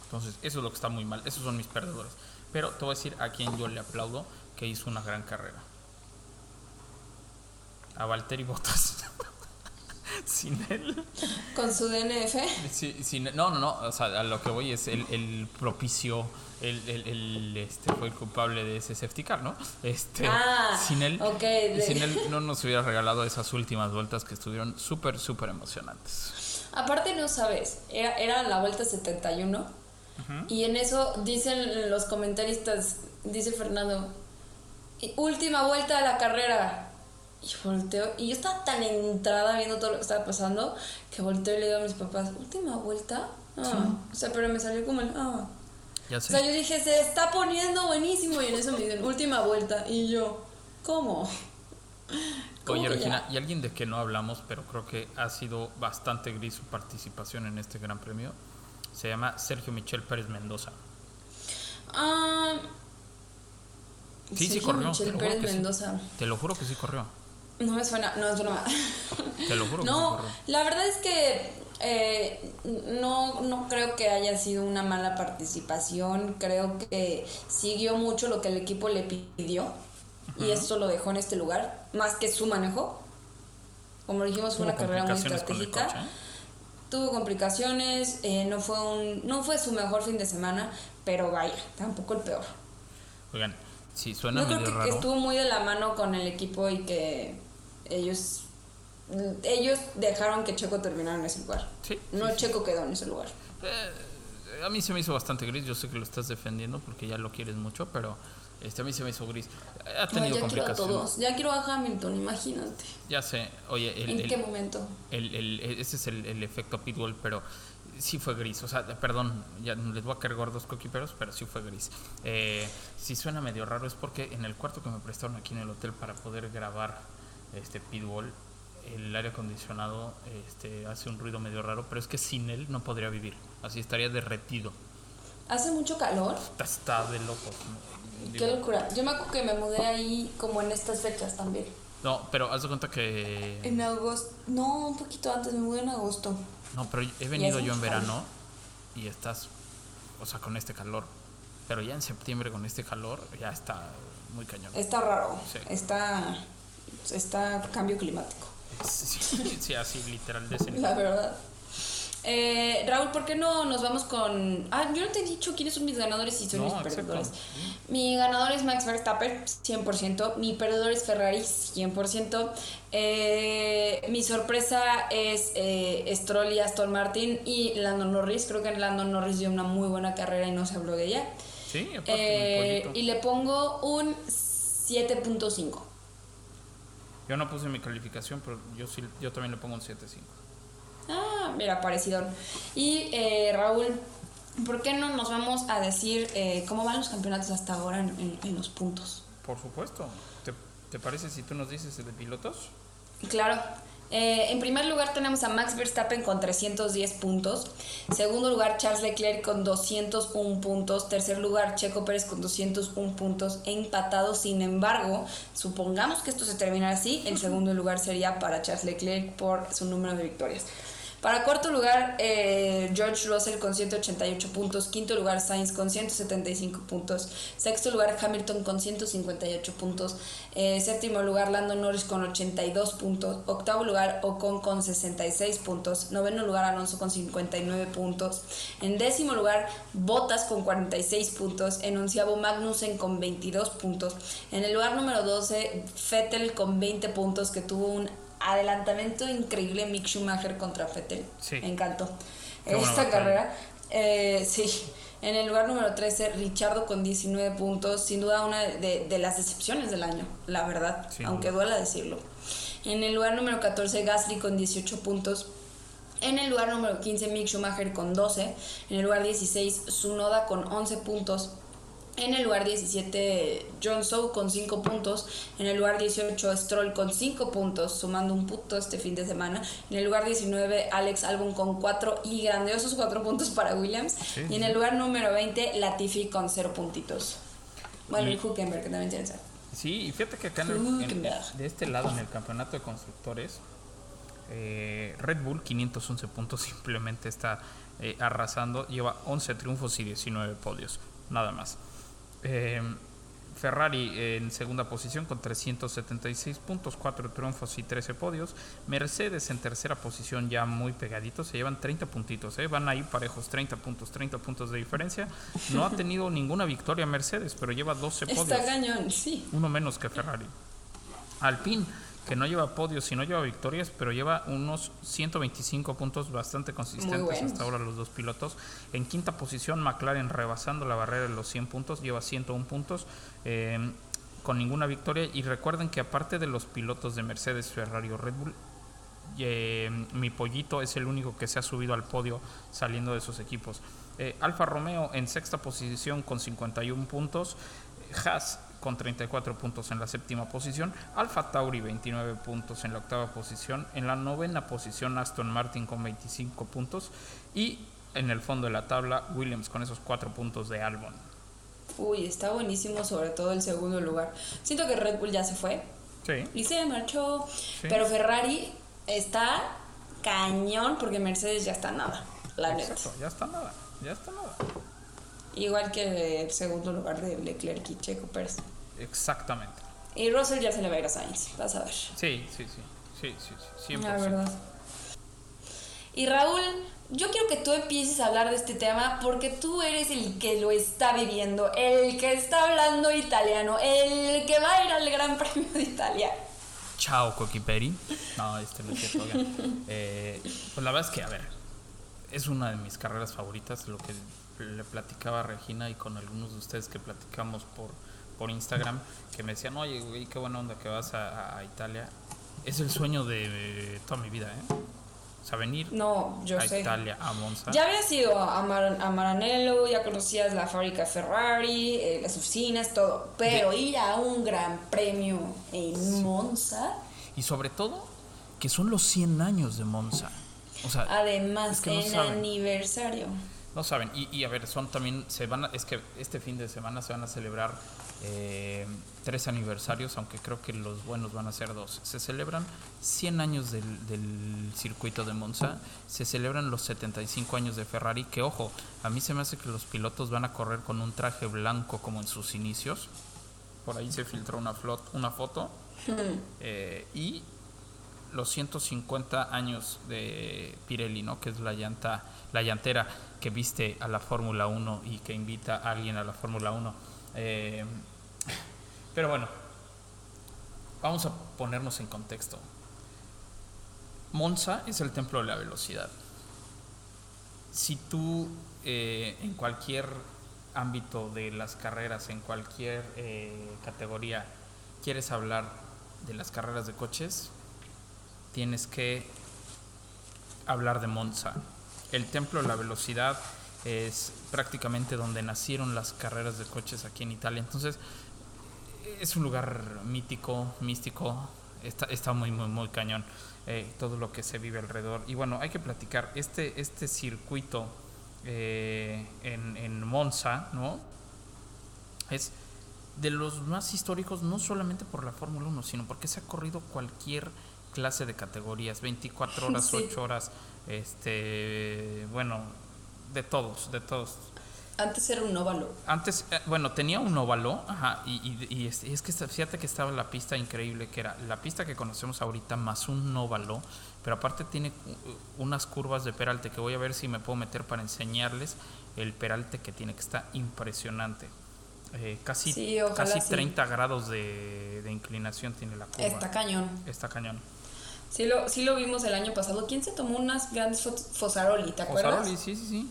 Entonces, eso es lo que está muy mal. Esos son mis perdedores. Pero te voy a decir a quien yo le aplaudo que hizo una gran carrera. A Valtteri Bottas. Sin él.
Con su DNF.
Sí, sin- no, no, no. O sea, a lo que voy es el, el propicio. El, el, el, este, fue el culpable de ese safety car, ¿no? Este,
Ah,
sin él, sin él no nos hubiera regalado esas últimas vueltas que estuvieron súper, súper emocionantes.
Aparte, no sabes, era, era la vuelta 71. Y en eso dicen los comentaristas, dice Fernando, "Y última vuelta de la carrera. Y volteo, y yo estaba tan entrada viendo todo lo que estaba pasando, que volteo y le digo a mis papás, ¿última vuelta? Ah. O sea, pero me salió como el, ah.
Ya
O sea, yo dije, se está poniendo buenísimo. Y en eso me dicen, última vuelta. Y yo, ¿cómo? ¿Cómo
Oye, Regina,
ya?
y alguien de que no hablamos, pero creo que ha sido bastante gris su participación en este gran premio, se llama Sergio Michel Pérez Mendoza.
Ah,
Sí, sí
Sergio
corrió.
Michel
te
Pérez
sí.
Mendoza.
Te lo juro que sí corrió.
No me suena, no es broma.
Te lo juro
No, la verdad es que eh, no, no creo que haya sido una mala participación. Creo que siguió mucho lo que el equipo le pidió. Y esto lo dejó en este lugar. Más que su manejo. Como dijimos, fue una carrera muy estratégica.
coche, ¿eh?
Tuvo complicaciones, eh, no fue un, no fue su mejor fin de semana, pero vaya, tampoco el peor.
Oigan, sí, suena
Yo creo que,
raro.
estuvo muy de la mano con el equipo y que ellos ellos dejaron que Checo terminara en ese lugar.
Sí,
No
sí, sí.
Checo quedó en ese lugar.
Eh, a mí se me hizo bastante gris. Yo sé que lo estás defendiendo porque ya lo quieres mucho, pero este, a mí se me hizo gris. Ha
No,
tenido
ya quiero a todos. Ya quiero a Hamilton, imagínate.
Ya sé, oye, el,
¿En
el-
qué momento?
el- ese es el, el efecto pitbull, pero sí fue gris. O sea, perdón, ya les voy a caer gordos coquiperos, pero sí fue gris. Eh, si suena medio raro es porque en el cuarto que me prestaron aquí en el hotel para poder grabar este Pitbull, el aire acondicionado este, hace un ruido medio raro, pero es que sin él no podría vivir. Así estaría derretido.
Hace mucho calor.
Está, está de locos. ¿no?
Qué locura. Yo me acuerdo que me mudé ahí como en estas fechas también.
no, pero haz de cuenta que...
En agosto. No, un poquito antes, me mudé en agosto.
No, pero he venido yo en verano y estás, o sea, con este calor. Pero ya en septiembre con este calor ya está muy cañón.
Está raro.
Sí.
Está. Está cambio climático.
Sí, sí, así literal de ese.
La verdad. Eh, Raúl, ¿por qué no nos vamos con.? Ah, yo no te he dicho quiénes son mis ganadores y son
No,
mis
exacto.
perdedores. Mi ganador es Max Verstappen, 100%. Mi perdedor es Ferrari, 100%. Eh, mi sorpresa es eh, Stroll y Aston Martin y Landon Norris. Creo que Landon Norris dio una muy buena carrera y no se habló de ella.
Sí, aparte
Eh, y le pongo un 7.5.
Yo no puse mi calificación, pero yo sí, yo también le pongo un 7.5.
Ah, mira, parecido. Y eh, Raúl, ¿por qué no nos vamos a decir eh, cómo van los campeonatos hasta ahora en, en- en los puntos?
Por supuesto. ¿Te, te parece si tú nos dices de pilotos?
Claro. Eh, en primer lugar tenemos a Max Verstappen con 310 puntos. Segundo lugar Charles Leclerc con 201 puntos. Tercer lugar Checo Pérez con 201 puntos. Empatado, sin embargo, supongamos que esto se terminara así, el segundo lugar sería para Charles Leclerc por su número de victorias. Para cuarto lugar, eh, George Russell con 188 puntos. Quinto lugar, Sainz con 175 puntos. Sexto lugar, Hamilton con 158 puntos. Eh, séptimo lugar, Lando Norris con 82 puntos. Octavo lugar, Ocon con 66 puntos. Noveno lugar, Alonso con 59 puntos. En décimo lugar, Bottas con 46 puntos. En onceavo, Magnussen con 22 puntos. En el lugar número 12, Vettel con 20 puntos, que tuvo un adelantamiento increíble Mick Schumacher contra Vettel.
Sí.
Me encantó.
Qué
Esta carrera. eh, sí. En el lugar número 13, Richardo con 19 puntos. Sin duda una de, de las decepciones del año, la verdad.
Sin
aunque
duda.
duela decirlo. En el lugar número 14, Gasly con 18 puntos. En el lugar número 15, Mick Schumacher con 12. En el lugar 16, Tsunoda con 11 puntos. En el lugar 17, John Sow con 5 puntos. En el lugar 18, Stroll con 5 puntos, sumando un punto este fin de semana. En el lugar 19, Alex Albon con 4 y grandiosos 4 puntos para Williams.
Sí,
y en el lugar número 20, Latifi con 0 puntitos. Bueno,
Y-
y Huckenberg que también tiene 0.
Sí, y fíjate que acá en el- en- de este lado, en el campeonato de constructores, eh, Red Bull 511 puntos simplemente está eh, arrasando. Lleva 11 triunfos y 19 podios, nada más. Eh, Ferrari en segunda posición con 376 puntos, 4 triunfos y 13 podios. Mercedes en tercera posición ya muy pegaditos, se llevan 30 puntitos, ¿eh? van ahí parejos, 30 puntos, 30 puntos de diferencia. No ha tenido ninguna victoria Mercedes, pero lleva 12 podios
Está cañón, sí.
uno menos que Ferrari. Alpine, que no lleva podios y no lleva victorias, pero lleva unos 125 puntos bastante consistentes hasta ahora los dos pilotos. En quinta posición, McLaren rebasando la barrera de los 100 puntos, lleva 101 puntos. eh, con ninguna victoria y recuerden que aparte de los pilotos de Mercedes, Ferrari o Red Bull, eh, mi pollito es el único que se ha subido al podio saliendo de esos equipos. Eh, Alfa Romeo en sexta posición con 51 puntos. Haas con 34 puntos en la séptima posición. Alfa Tauri 29 puntos en la octava posición. En la novena posición Aston Martin con 25 puntos. Y en el fondo de la tabla Williams con esos 4 puntos de Albon.
Uy, está buenísimo, sobre todo el segundo lugar. Siento que Red Bull ya se fue
Sí.
y se marchó.
Sí.
Pero Ferrari está cañón porque Mercedes ya está nada, la neta.
Exacto, ya está nada. Ya está nada.
Igual que el segundo lugar de Leclerc y Checo Pérez.
Exactamente.
Y Russell ya se le va a ir a Sainz, vas a ver.
Sí, sí, sí. Sí, sí, sí. 100%.
La verdad. Y Raúl, yo quiero que tú empieces a hablar de este tema porque tú eres el que lo está viviendo, el que está hablando italiano, el que va a ir al Gran Premio de Italia.
Chao, Coquiperi. No, este no es cierto. Eh, pues la verdad es que, a ver, es una de mis carreras favoritas, lo que le platicaba a Regina y con algunos de ustedes que platicamos por, por Instagram, que me decían, oye, güey, qué buena onda que vas a, Italia. Es el sueño de, toda mi vida, ¿eh? O sea, venir
No, yo
a
sé.
Italia, a Monza.
Ya habías ido a, Mar- a Maranello, ya conocías la fábrica Ferrari, eh, las oficinas, todo. Pero ir a un gran premio en Monza,
Y sobre todo, que son los 100 años de Monza. O sea,
además
es que no
en aniversario.
No saben, y, y a ver, son también, se van a- es que este fin de semana se van a celebrar eh, tres aniversarios, aunque creo que los buenos van a ser dos. Se celebran 100 años del, del circuito de Monza, se celebran los 75 años de Ferrari, que ojo, a mí se me hace que los pilotos van a correr con un traje blanco como en sus inicios. Por ahí se filtró una, flot- una foto. Eh, y los 150 años de Pirelli, ¿no? Que es la llanta, la llantera que viste a la Fórmula 1 y que invita a alguien a la Fórmula 1. Eh, pero bueno, vamos a ponernos en contexto. Monza es el templo de la velocidad. Si tú eh, en cualquier ámbito de las carreras, en cualquier eh, categoría, quieres hablar de las carreras de coches, tienes que hablar de Monza. El templo de la velocidad es prácticamente donde nacieron las carreras de coches aquí en Italia. Entonces, es un lugar mítico, místico, está, está muy, muy, muy cañón eh, todo lo que se vive alrededor. Y bueno, hay que platicar, este, este circuito eh, en, en Monza, ¿no? Es de los más históricos, no solamente por la Fórmula 1, sino porque se ha corrido cualquier clase de categorías, 24 horas,
Sí.
8 horas, este, bueno, de todos, de todos.
Antes era un óvalo.
Antes, eh, bueno, tenía un óvalo, ajá, y, y- y es, y es que fíjate que estaba la pista increíble, que era la pista que conocemos ahorita más un óvalo, pero aparte tiene u- unas curvas de peralte que voy a ver si me puedo meter para enseñarles el peralte que tiene, que está impresionante. Eh, casi
Sí,
casi
sí.
30 grados de, de inclinación tiene la curva.
Está cañón.
Está cañón.
Sí lo, sí lo vimos el año pasado. ¿Quién se tomó unas grandes? Fosaroli, ¿te acuerdas?
Fosaroli, sí, sí, sí.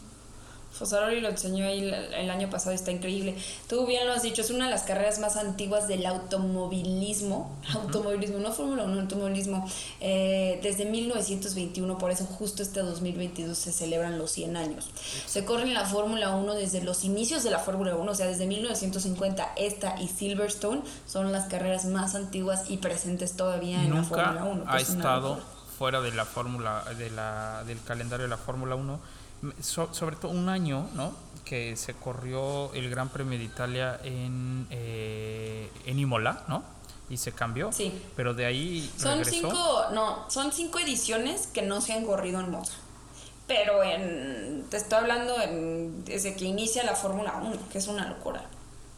Fosaroli lo enseñó ahí el, año pasado, está increíble. Tú bien lo has dicho, es una de las carreras más antiguas del automovilismo. Automovilismo, no Fórmula 1, automovilismo. Eh, desde 1921, por eso justo este 2022 se celebran los 100 años. Se corre en la Fórmula 1 desde los inicios de la Fórmula 1, o sea, desde 1950. Esta y Silverstone son las carreras más antiguas y presentes todavía en la Fórmula 1. que
ha estado fuera de la fórmula de la, del calendario de la Fórmula 1 So- sobre todo un año no que se corrió el Gran Premio de Italia en eh, en Imola no y se cambió
Sí.
pero de ahí
Son
regresó
cinco, no, son cinco ediciones que no se han corrido en Monza. Pero en, te estoy hablando en- desde que inicia la Fórmula 1, que es una locura.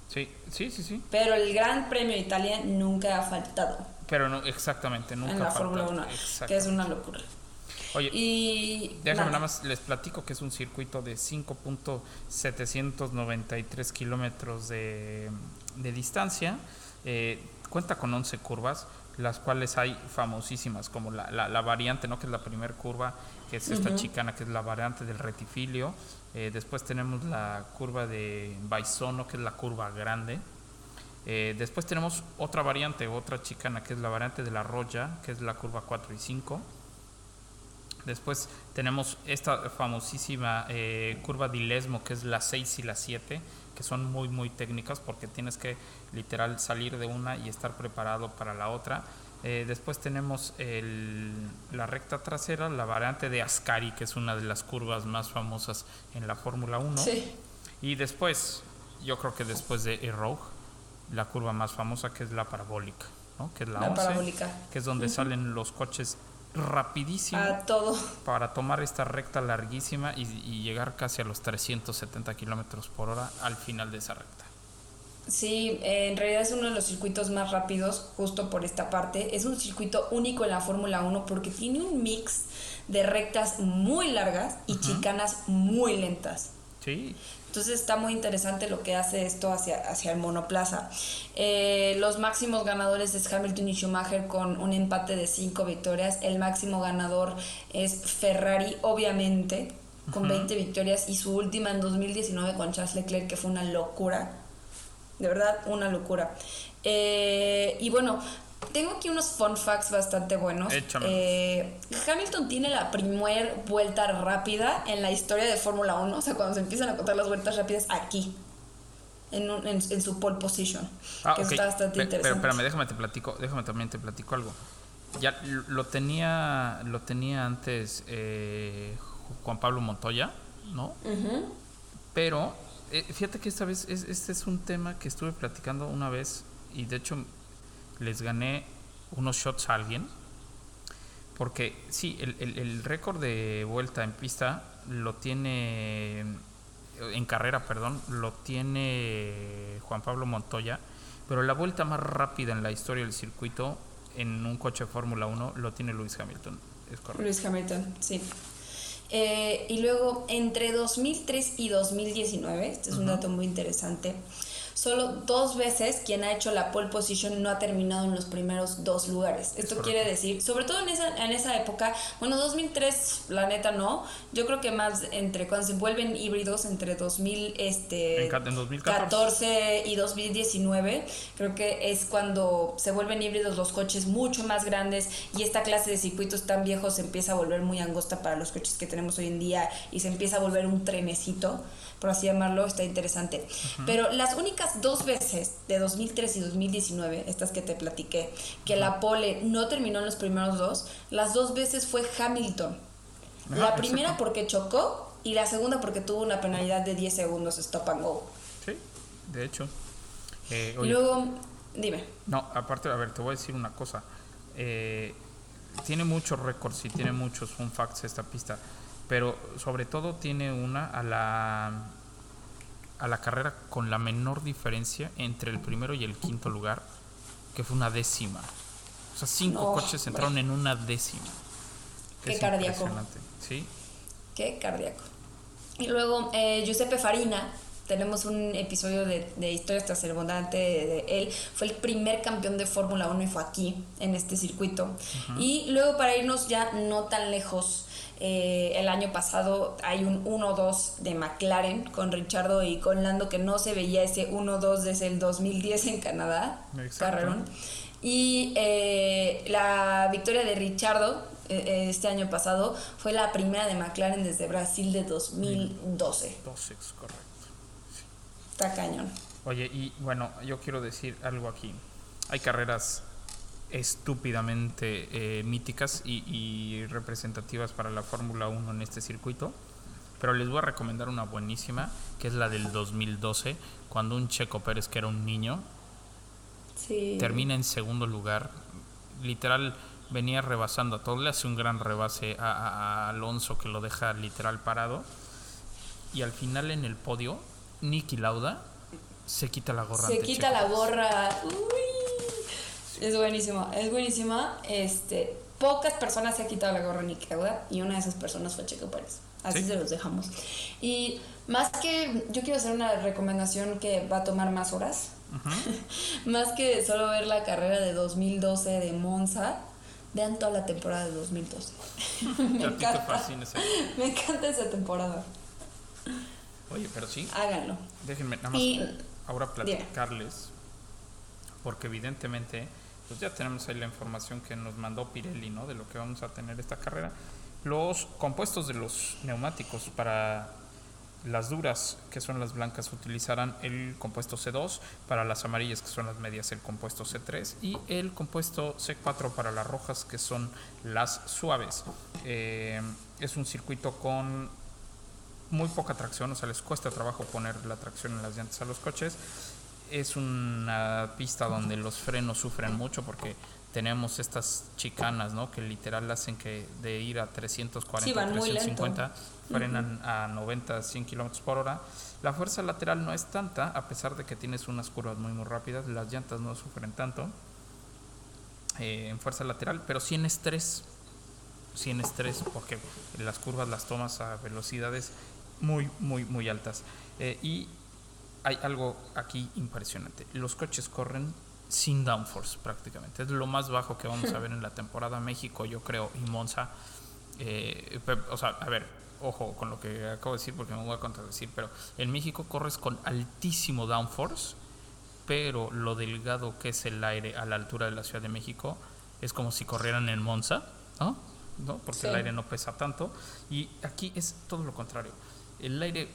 sí sí sí sí
Pero el Gran Premio de Italia nunca ha faltado
pero no exactamente nunca
en la. Fórmula 1,
Exacto.
que es una locura.
Oye,
Y
Déjame
nada.
nada más, les platico que es un circuito de 5.793 kilómetros de, de distancia. Eh, cuenta con 11 curvas, las cuales hay famosísimas, como la, la- la variante, ¿no? que es la primera curva, que es esta chicana, que es la variante del retifilio. Eh, después tenemos la curva de Baisono, que es la curva grande. Eh, después tenemos otra variante, otra chicana, que es la variante de la Roya, que es la curva 4 y 5. Después tenemos esta famosísima eh, curva de Ilesmo, que es la 6 y la 7, que son muy, muy técnicas porque tienes que literal salir de una y estar preparado para la otra. Eh, después tenemos el- la recta trasera, la variante de Ascari, que es una de las curvas más famosas en la Fórmula 1.
Sí.
Y después, yo creo que después de Eroge, la curva más famosa que es la parabólica, ¿no? que es la,
La
11,
parabólica.
que es donde salen los coches rapidísimo
A todo.
para tomar esta recta larguísima y, y llegar casi a los 370 kilómetros por hora al final de esa recta.
Sí, en realidad es uno de los circuitos más rápidos justo por esta parte. Es un circuito único en la Fórmula 1 porque tiene un mix de rectas muy largas y chicanas muy lentas.
Sí,
Entonces está muy interesante lo que hace esto hacia, hacia el monoplaza. Eh, los máximos ganadores es Hamilton y Schumacher con un empate de cinco victorias. El máximo ganador es Ferrari, obviamente, con 20 victorias. Y su última en 2019 con Charles Leclerc, que fue una locura. De verdad, una locura. Eh, y bueno, tengo aquí unos fun facts bastante buenos. Eh, Hamilton tiene la primer vuelta rápida en la historia de Fórmula 1, o sea, cuando se empiezan a contar las vueltas rápidas aquí, en, un- en, en su pole position,
Ah,
que está bastante interesante.
Pero espérame, déjame te platico, déjame también te platico algo. Ya lo tenía, lo tenía antes eh, Juan Pablo Montoya, ¿no? Pero eh, fíjate que esta vez es, este es un tema que estuve platicando una vez y de hecho les gané unos shots a alguien. Porque sí, el, el- el récord de vuelta en pista lo tiene, en carrera, perdón, lo tiene Juan Pablo Montoya, pero la vuelta más rápida en la historia del circuito en un coche de Fórmula 1 lo tiene Lewis Hamilton. Es correcto.
Luis Hamilton, sí. Eh, y luego, entre 2003 y 2019, este es un dato muy interesante, solo dos veces quien ha hecho la pole position no ha terminado en los primeros dos lugares. Esto
correcto.
quiere decir, sobre todo en esa, en esa época, bueno, 2003, la neta no, yo creo que más entre cuando se vuelven híbridos, entre 2000, este,
En en 2014.
14 y 2019, creo que es cuando se vuelven híbridos los coches mucho más grandes y esta clase de circuitos tan viejos se empieza a volver muy angosta para los coches que tenemos hoy en día y se empieza a volver un trenecito, por así llamarlo, está interesante. Pero las únicas dos veces de 2003 y 2019, estas que te platiqué, que la pole no terminó en los primeros dos, las dos veces fue Hamilton.
Ajá,
la primera
exacto.
porque chocó y la segunda porque tuvo una penalidad de 10 segundos stop and go.
Sí, de hecho. Eh, oye,
luego, dime.
No, aparte, a ver, te voy a decir una cosa. Eh, tiene muchos récords y tiene muchos fun facts esta pista, pero sobre todo tiene una a la a la carrera con la menor diferencia entre el primero y el quinto lugar, que fue una décima. O sea, cinco
No,
coches entraron en una décima.
Qué
Es
cardíaco.
Sí,
Qué cardíaco. Y luego, eh, Giuseppe Farina, tenemos un episodio de, de Historias Trascendente de, de él. Fue el primer campeón de Fórmula 1 y fue aquí, en este circuito. Y luego, para irnos ya no tan lejos, eh, el año pasado hay un 1-2 de McLaren con Richardo y con Lando, que no se veía ese 1-2 desde el 2010 en Canadá. Carrerón. Y eh, la victoria de Richardo eh, eh, este año pasado fue la primera de McLaren desde Brasil de 2012.
dos ex, correcto.
Está cañón.
Oye, y bueno, yo quiero decir algo aquí. Hay carreras estúpidamente eh, míticas y, y representativas para la Fórmula 1 en este circuito, pero les voy a recomendar una buenísima, que es la del 2012, cuando un Checo Pérez, que era un niño,
Sí.
termina en segundo lugar. Literal, venía rebasando a todos. Le hace un gran rebase a, a- a Alonso que lo deja literal parado. Y al final en el podio, Nicky Lauda se quita la gorra.
Se quita
Checo
la gorra. Uy. Es buenísima, es buenísima. Este, pocas personas se han quitado la gorra Nicky Lauda y una de esas personas fue Checo Pérez. Así
Sí.
se los dejamos. Y más que yo quiero hacer una recomendación que va a tomar más horas. más que solo ver la carrera de 2012 de Monza, vean toda la temporada de 2012. Me encanta. Me encanta esa temporada.
Oye, pero sí,
Háganlo.
déjenme nada más
Y-
ahora platicarles, porque evidentemente pues ya tenemos ahí la información que nos mandó Pirelli, ¿no? De lo que vamos a tener esta carrera. Los compuestos de los neumáticos para las duras, que son las blancas, utilizarán el compuesto C2, para las amarillas, que son las medias, el compuesto C3, y el compuesto C4 para las rojas, que son las suaves. Eh, es un circuito con muy poca tracción, o sea, les cuesta trabajo poner la tracción en las llantas a los coches. Es una pista donde los frenos sufren mucho porque tenemos estas chicanas, ¿no? Que literal hacen que de ir a 340,
Sí, van muy
350, frenan a 90, 100 kilómetros por hora. La fuerza lateral no es tanta, a pesar de que tienes unas curvas muy, muy rápidas. Las llantas no sufren tanto eh, en fuerza lateral, pero sí en estrés. Sí en estrés, porque las curvas las tomas a velocidades muy, muy, muy altas. Eh, y hay algo aquí impresionante. Los coches corren sin downforce prácticamente. Es lo más bajo que vamos a ver en la temporada México, yo creo, y Monza. Eh, o sea, a ver, ojo con lo que acabo de decir porque me voy a contradecir, pero en México corres con altísimo downforce pero lo delgado que es el aire a la altura de la Ciudad de México es como si corrieran en Monza, ¿no? ¿No? Porque el aire no pesa tanto. Y aquí es todo lo contrario. El aire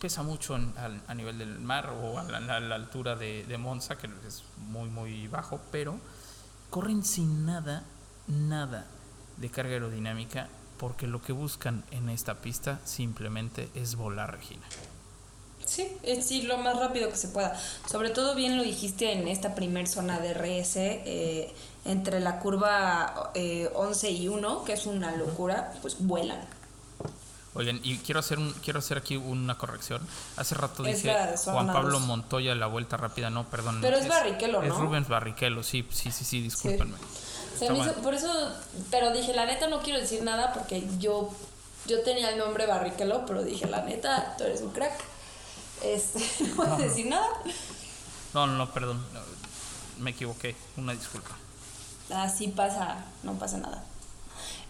pesa mucho en- al- a, nivel del mar o a la, a la altura de, de Monza, que es muy, muy bajo, pero corren sin nada, nada de carga aerodinámica, porque lo que buscan en esta pista simplemente es volar, Regina.
Sí, es ir lo más rápido que se pueda. Sobre todo bien lo dijiste en esta primer zona de RS, eh, entre la curva eh, 11 y 1, que es una locura, pues vuelan.
Oigan, y quiero hacer un, quiero hacer aquí una corrección. Hace rato
Es zona
Juan Pablo. Montoya la vuelta rápida, no, perdón.
Pero es Barrichello,
Es
¿no?
Rubens Barrichello, sí, sí, sí, sí, discúlpenme.
Se me hizo- por eso, pero dije, la neta no quiero decir nada porque yo, yo tenía el nombre Barrichello, pero dije, la neta, tú eres un crack. Este, no voy a decir nada.
No, no, no, perdón. no, me equivoqué. Una disculpa.
Así pasa, no pasa nada.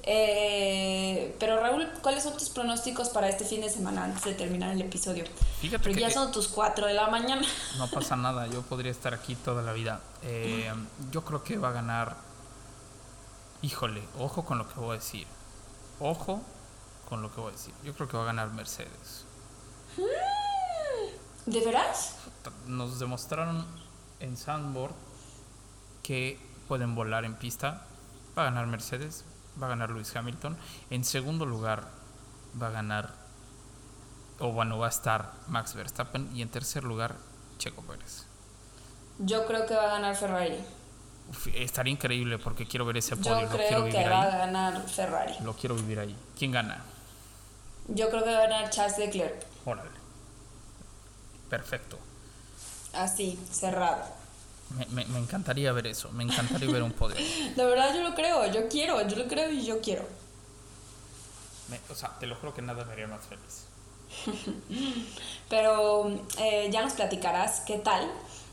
Eh, pero Raúl, ¿cuáles son tus pronósticos para este fin de semana antes de terminar el episodio?
Fíjate
Porque
que-
ya son tus 4 de la mañana.
No pasa nada, yo podría estar aquí toda la vida. Eh, yo creo que va a ganar. Híjole, ojo con lo que voy a decir. Ojo con lo que voy a decir. Yo creo que va a ganar Mercedes.
¿De veras?
Nos demostraron en Sandboard que pueden volar en pista. Va a ganar Mercedes, va a ganar Lewis Hamilton. En segundo lugar va a ganar, o bueno, va a estar Max Verstappen. Y en tercer lugar, Checo Pérez.
Yo creo que va a ganar Ferrari.
Uf, estaría increíble porque quiero ver ese
Yo
podio, lo quiero
creo
vivir
que va a ganar Ferrari.
Lo quiero vivir ahí. ¿Quién gana?
Yo creo que va a ganar Charles Leclerc.
Órale. Perfecto.
Así, cerrado.
Me, me- me encantaría ver eso. Me encantaría ver un podio.
De verdad yo lo creo, yo quiero, yo lo creo y yo quiero.
Me- o sea, te lo juro que nada me haría más feliz.
Pero eh, ya nos platicarás qué tal,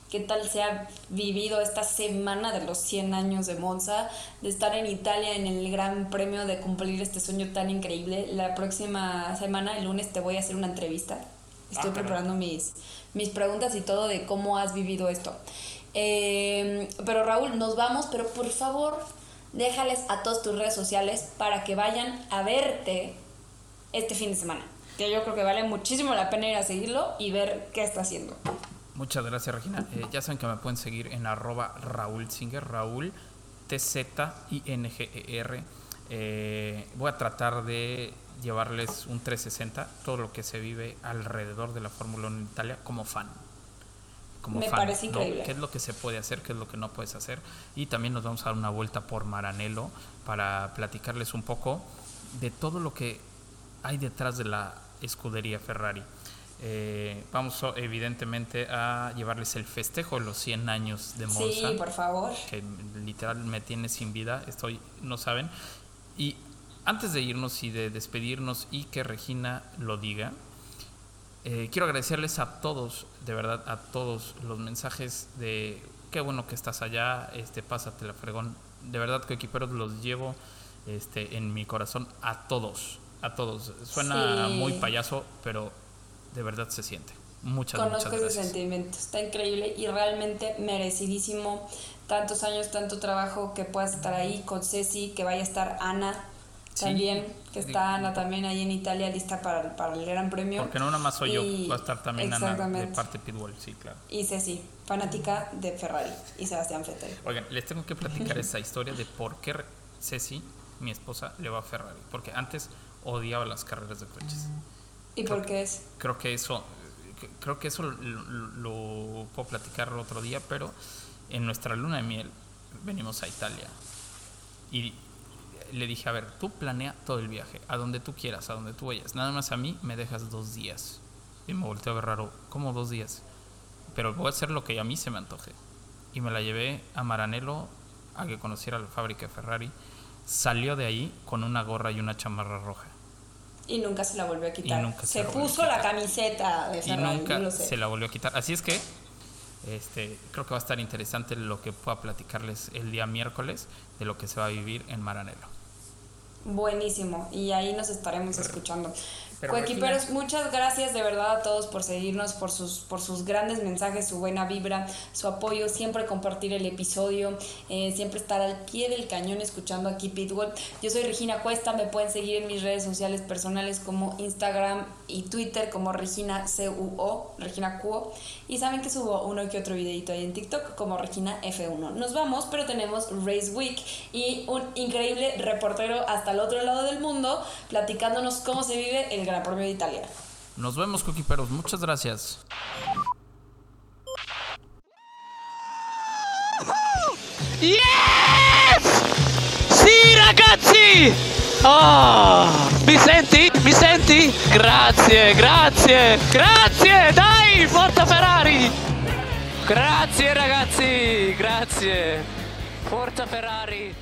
qué tal se ha vivido esta semana de los 100 años de Monza, de estar en Italia en el Gran Premio, de cumplir este sueño tan increíble. La próxima semana, el lunes, te voy a hacer una entrevista. Estoy
Ah,
preparando mis, mis preguntas y todo de cómo has vivido esto. Eh, pero Raúl, nos vamos, pero por favor, déjales a todas tus redes sociales para que vayan a verte este fin de semana. Que yo creo que vale muchísimo la pena ir a seguirlo y ver qué está haciendo.
Muchas gracias, Regina. Eh, ya saben que me pueden seguir en arroba Raúl Singer, Raúl T-Z-I-N-G-E-R. Eh, voy a tratar de llevarles un 360, todo lo que se vive alrededor de la Fórmula 1 en Italia como fan. Como
Me
fan,
parece
¿no?
increíble.
¿Qué es lo que se puede hacer? ¿Qué es lo que no puedes hacer? Y también nos vamos a dar una vuelta por Maranello para platicarles un poco de todo lo que hay detrás de la escudería Ferrari. Eh, vamos evidentemente a llevarles el festejo de los 100 años de Monza,
Sí, por favor.
que literal me tiene sin vida, estoy, no saben. Y antes de irnos y de despedirnos y que Regina lo diga, eh, quiero agradecerles a todos, de verdad, a todos los mensajes de qué bueno que estás allá, este, pásate la fregón. De verdad que equiperos los llevo este, en mi corazón a todos, a todos. Suena
Sí.
muy payaso, pero de verdad se siente. Muchas,
Conozco
muchas
ese
gracias.
sentimiento. Está increíble y realmente merecidísimo. Tantos años, tanto trabajo que puedas estar ahí con Ceci, que vaya a estar Ana
Sí.
también, que está Ana también ahí en Italia lista para, para el Gran Premio.
Porque no nada más soy
Y-
yo, va a estar también Ana de parte Pitbull, sí, claro.
Y Ceci, fanática de Ferrari y Sebastián Vettel.
Oigan, les tengo que platicar esta historia de por qué Ceci, mi esposa, le va a Ferrari. Porque antes odiaba las carreras de coches.
¿Y por qué es?
Creo que eso, creo que eso lo, lo- lo puedo platicar otro día, pero en nuestra luna de miel venimos a Italia. Y le dije, a ver, tú planea todo el viaje, a donde tú quieras, a donde tú vayas. Nada más a mí me dejas dos días. Y me volteó a ver raro, ¿cómo dos días? Pero voy a hacer lo que a mí se me antoje. Y me la llevé a Maranello a que conociera la fábrica de Ferrari. Salió de ahí con una gorra y una chamarra roja.
Y nunca se la volvió a quitar.
nunca se
se
la volvió a
puso la camiseta de
y
Ferrari,
nunca
yo lo sé.
se la volvió a quitar. Así es que este, creo que va a estar interesante lo que pueda platicarles el día miércoles de lo que se va a vivir en Maranello.
Buenísimo, y ahí nos estaremos escuchando.
Pero
Coequiperos, muchas gracias de verdad a todos por seguirnos, por sus, por sus grandes mensajes, su buena vibra, su apoyo, siempre compartir el episodio, eh, siempre estar al pie del cañón escuchando aquí Pitbull. Yo soy Regina Cuesta, me pueden seguir en mis redes sociales personales como Instagram y Twitter como Regina CUO, Regina Cuo. Y saben que subo uno que otro videito ahí en TikTok como Regina F1. Nos vamos, pero tenemos Race Week y un increíble reportero hasta el otro lado del mundo platicándonos cómo se vive el Gran Premio de Italia.
Nos vemos, coquiperos. Muchas gracias.
Yes! Sì, ragazzi! Oh, mi senti? Mi senti? Grazie, grazie, grazie! Dai, forza Ferrari! Grazie ragazzi, grazie! Forza Ferrari!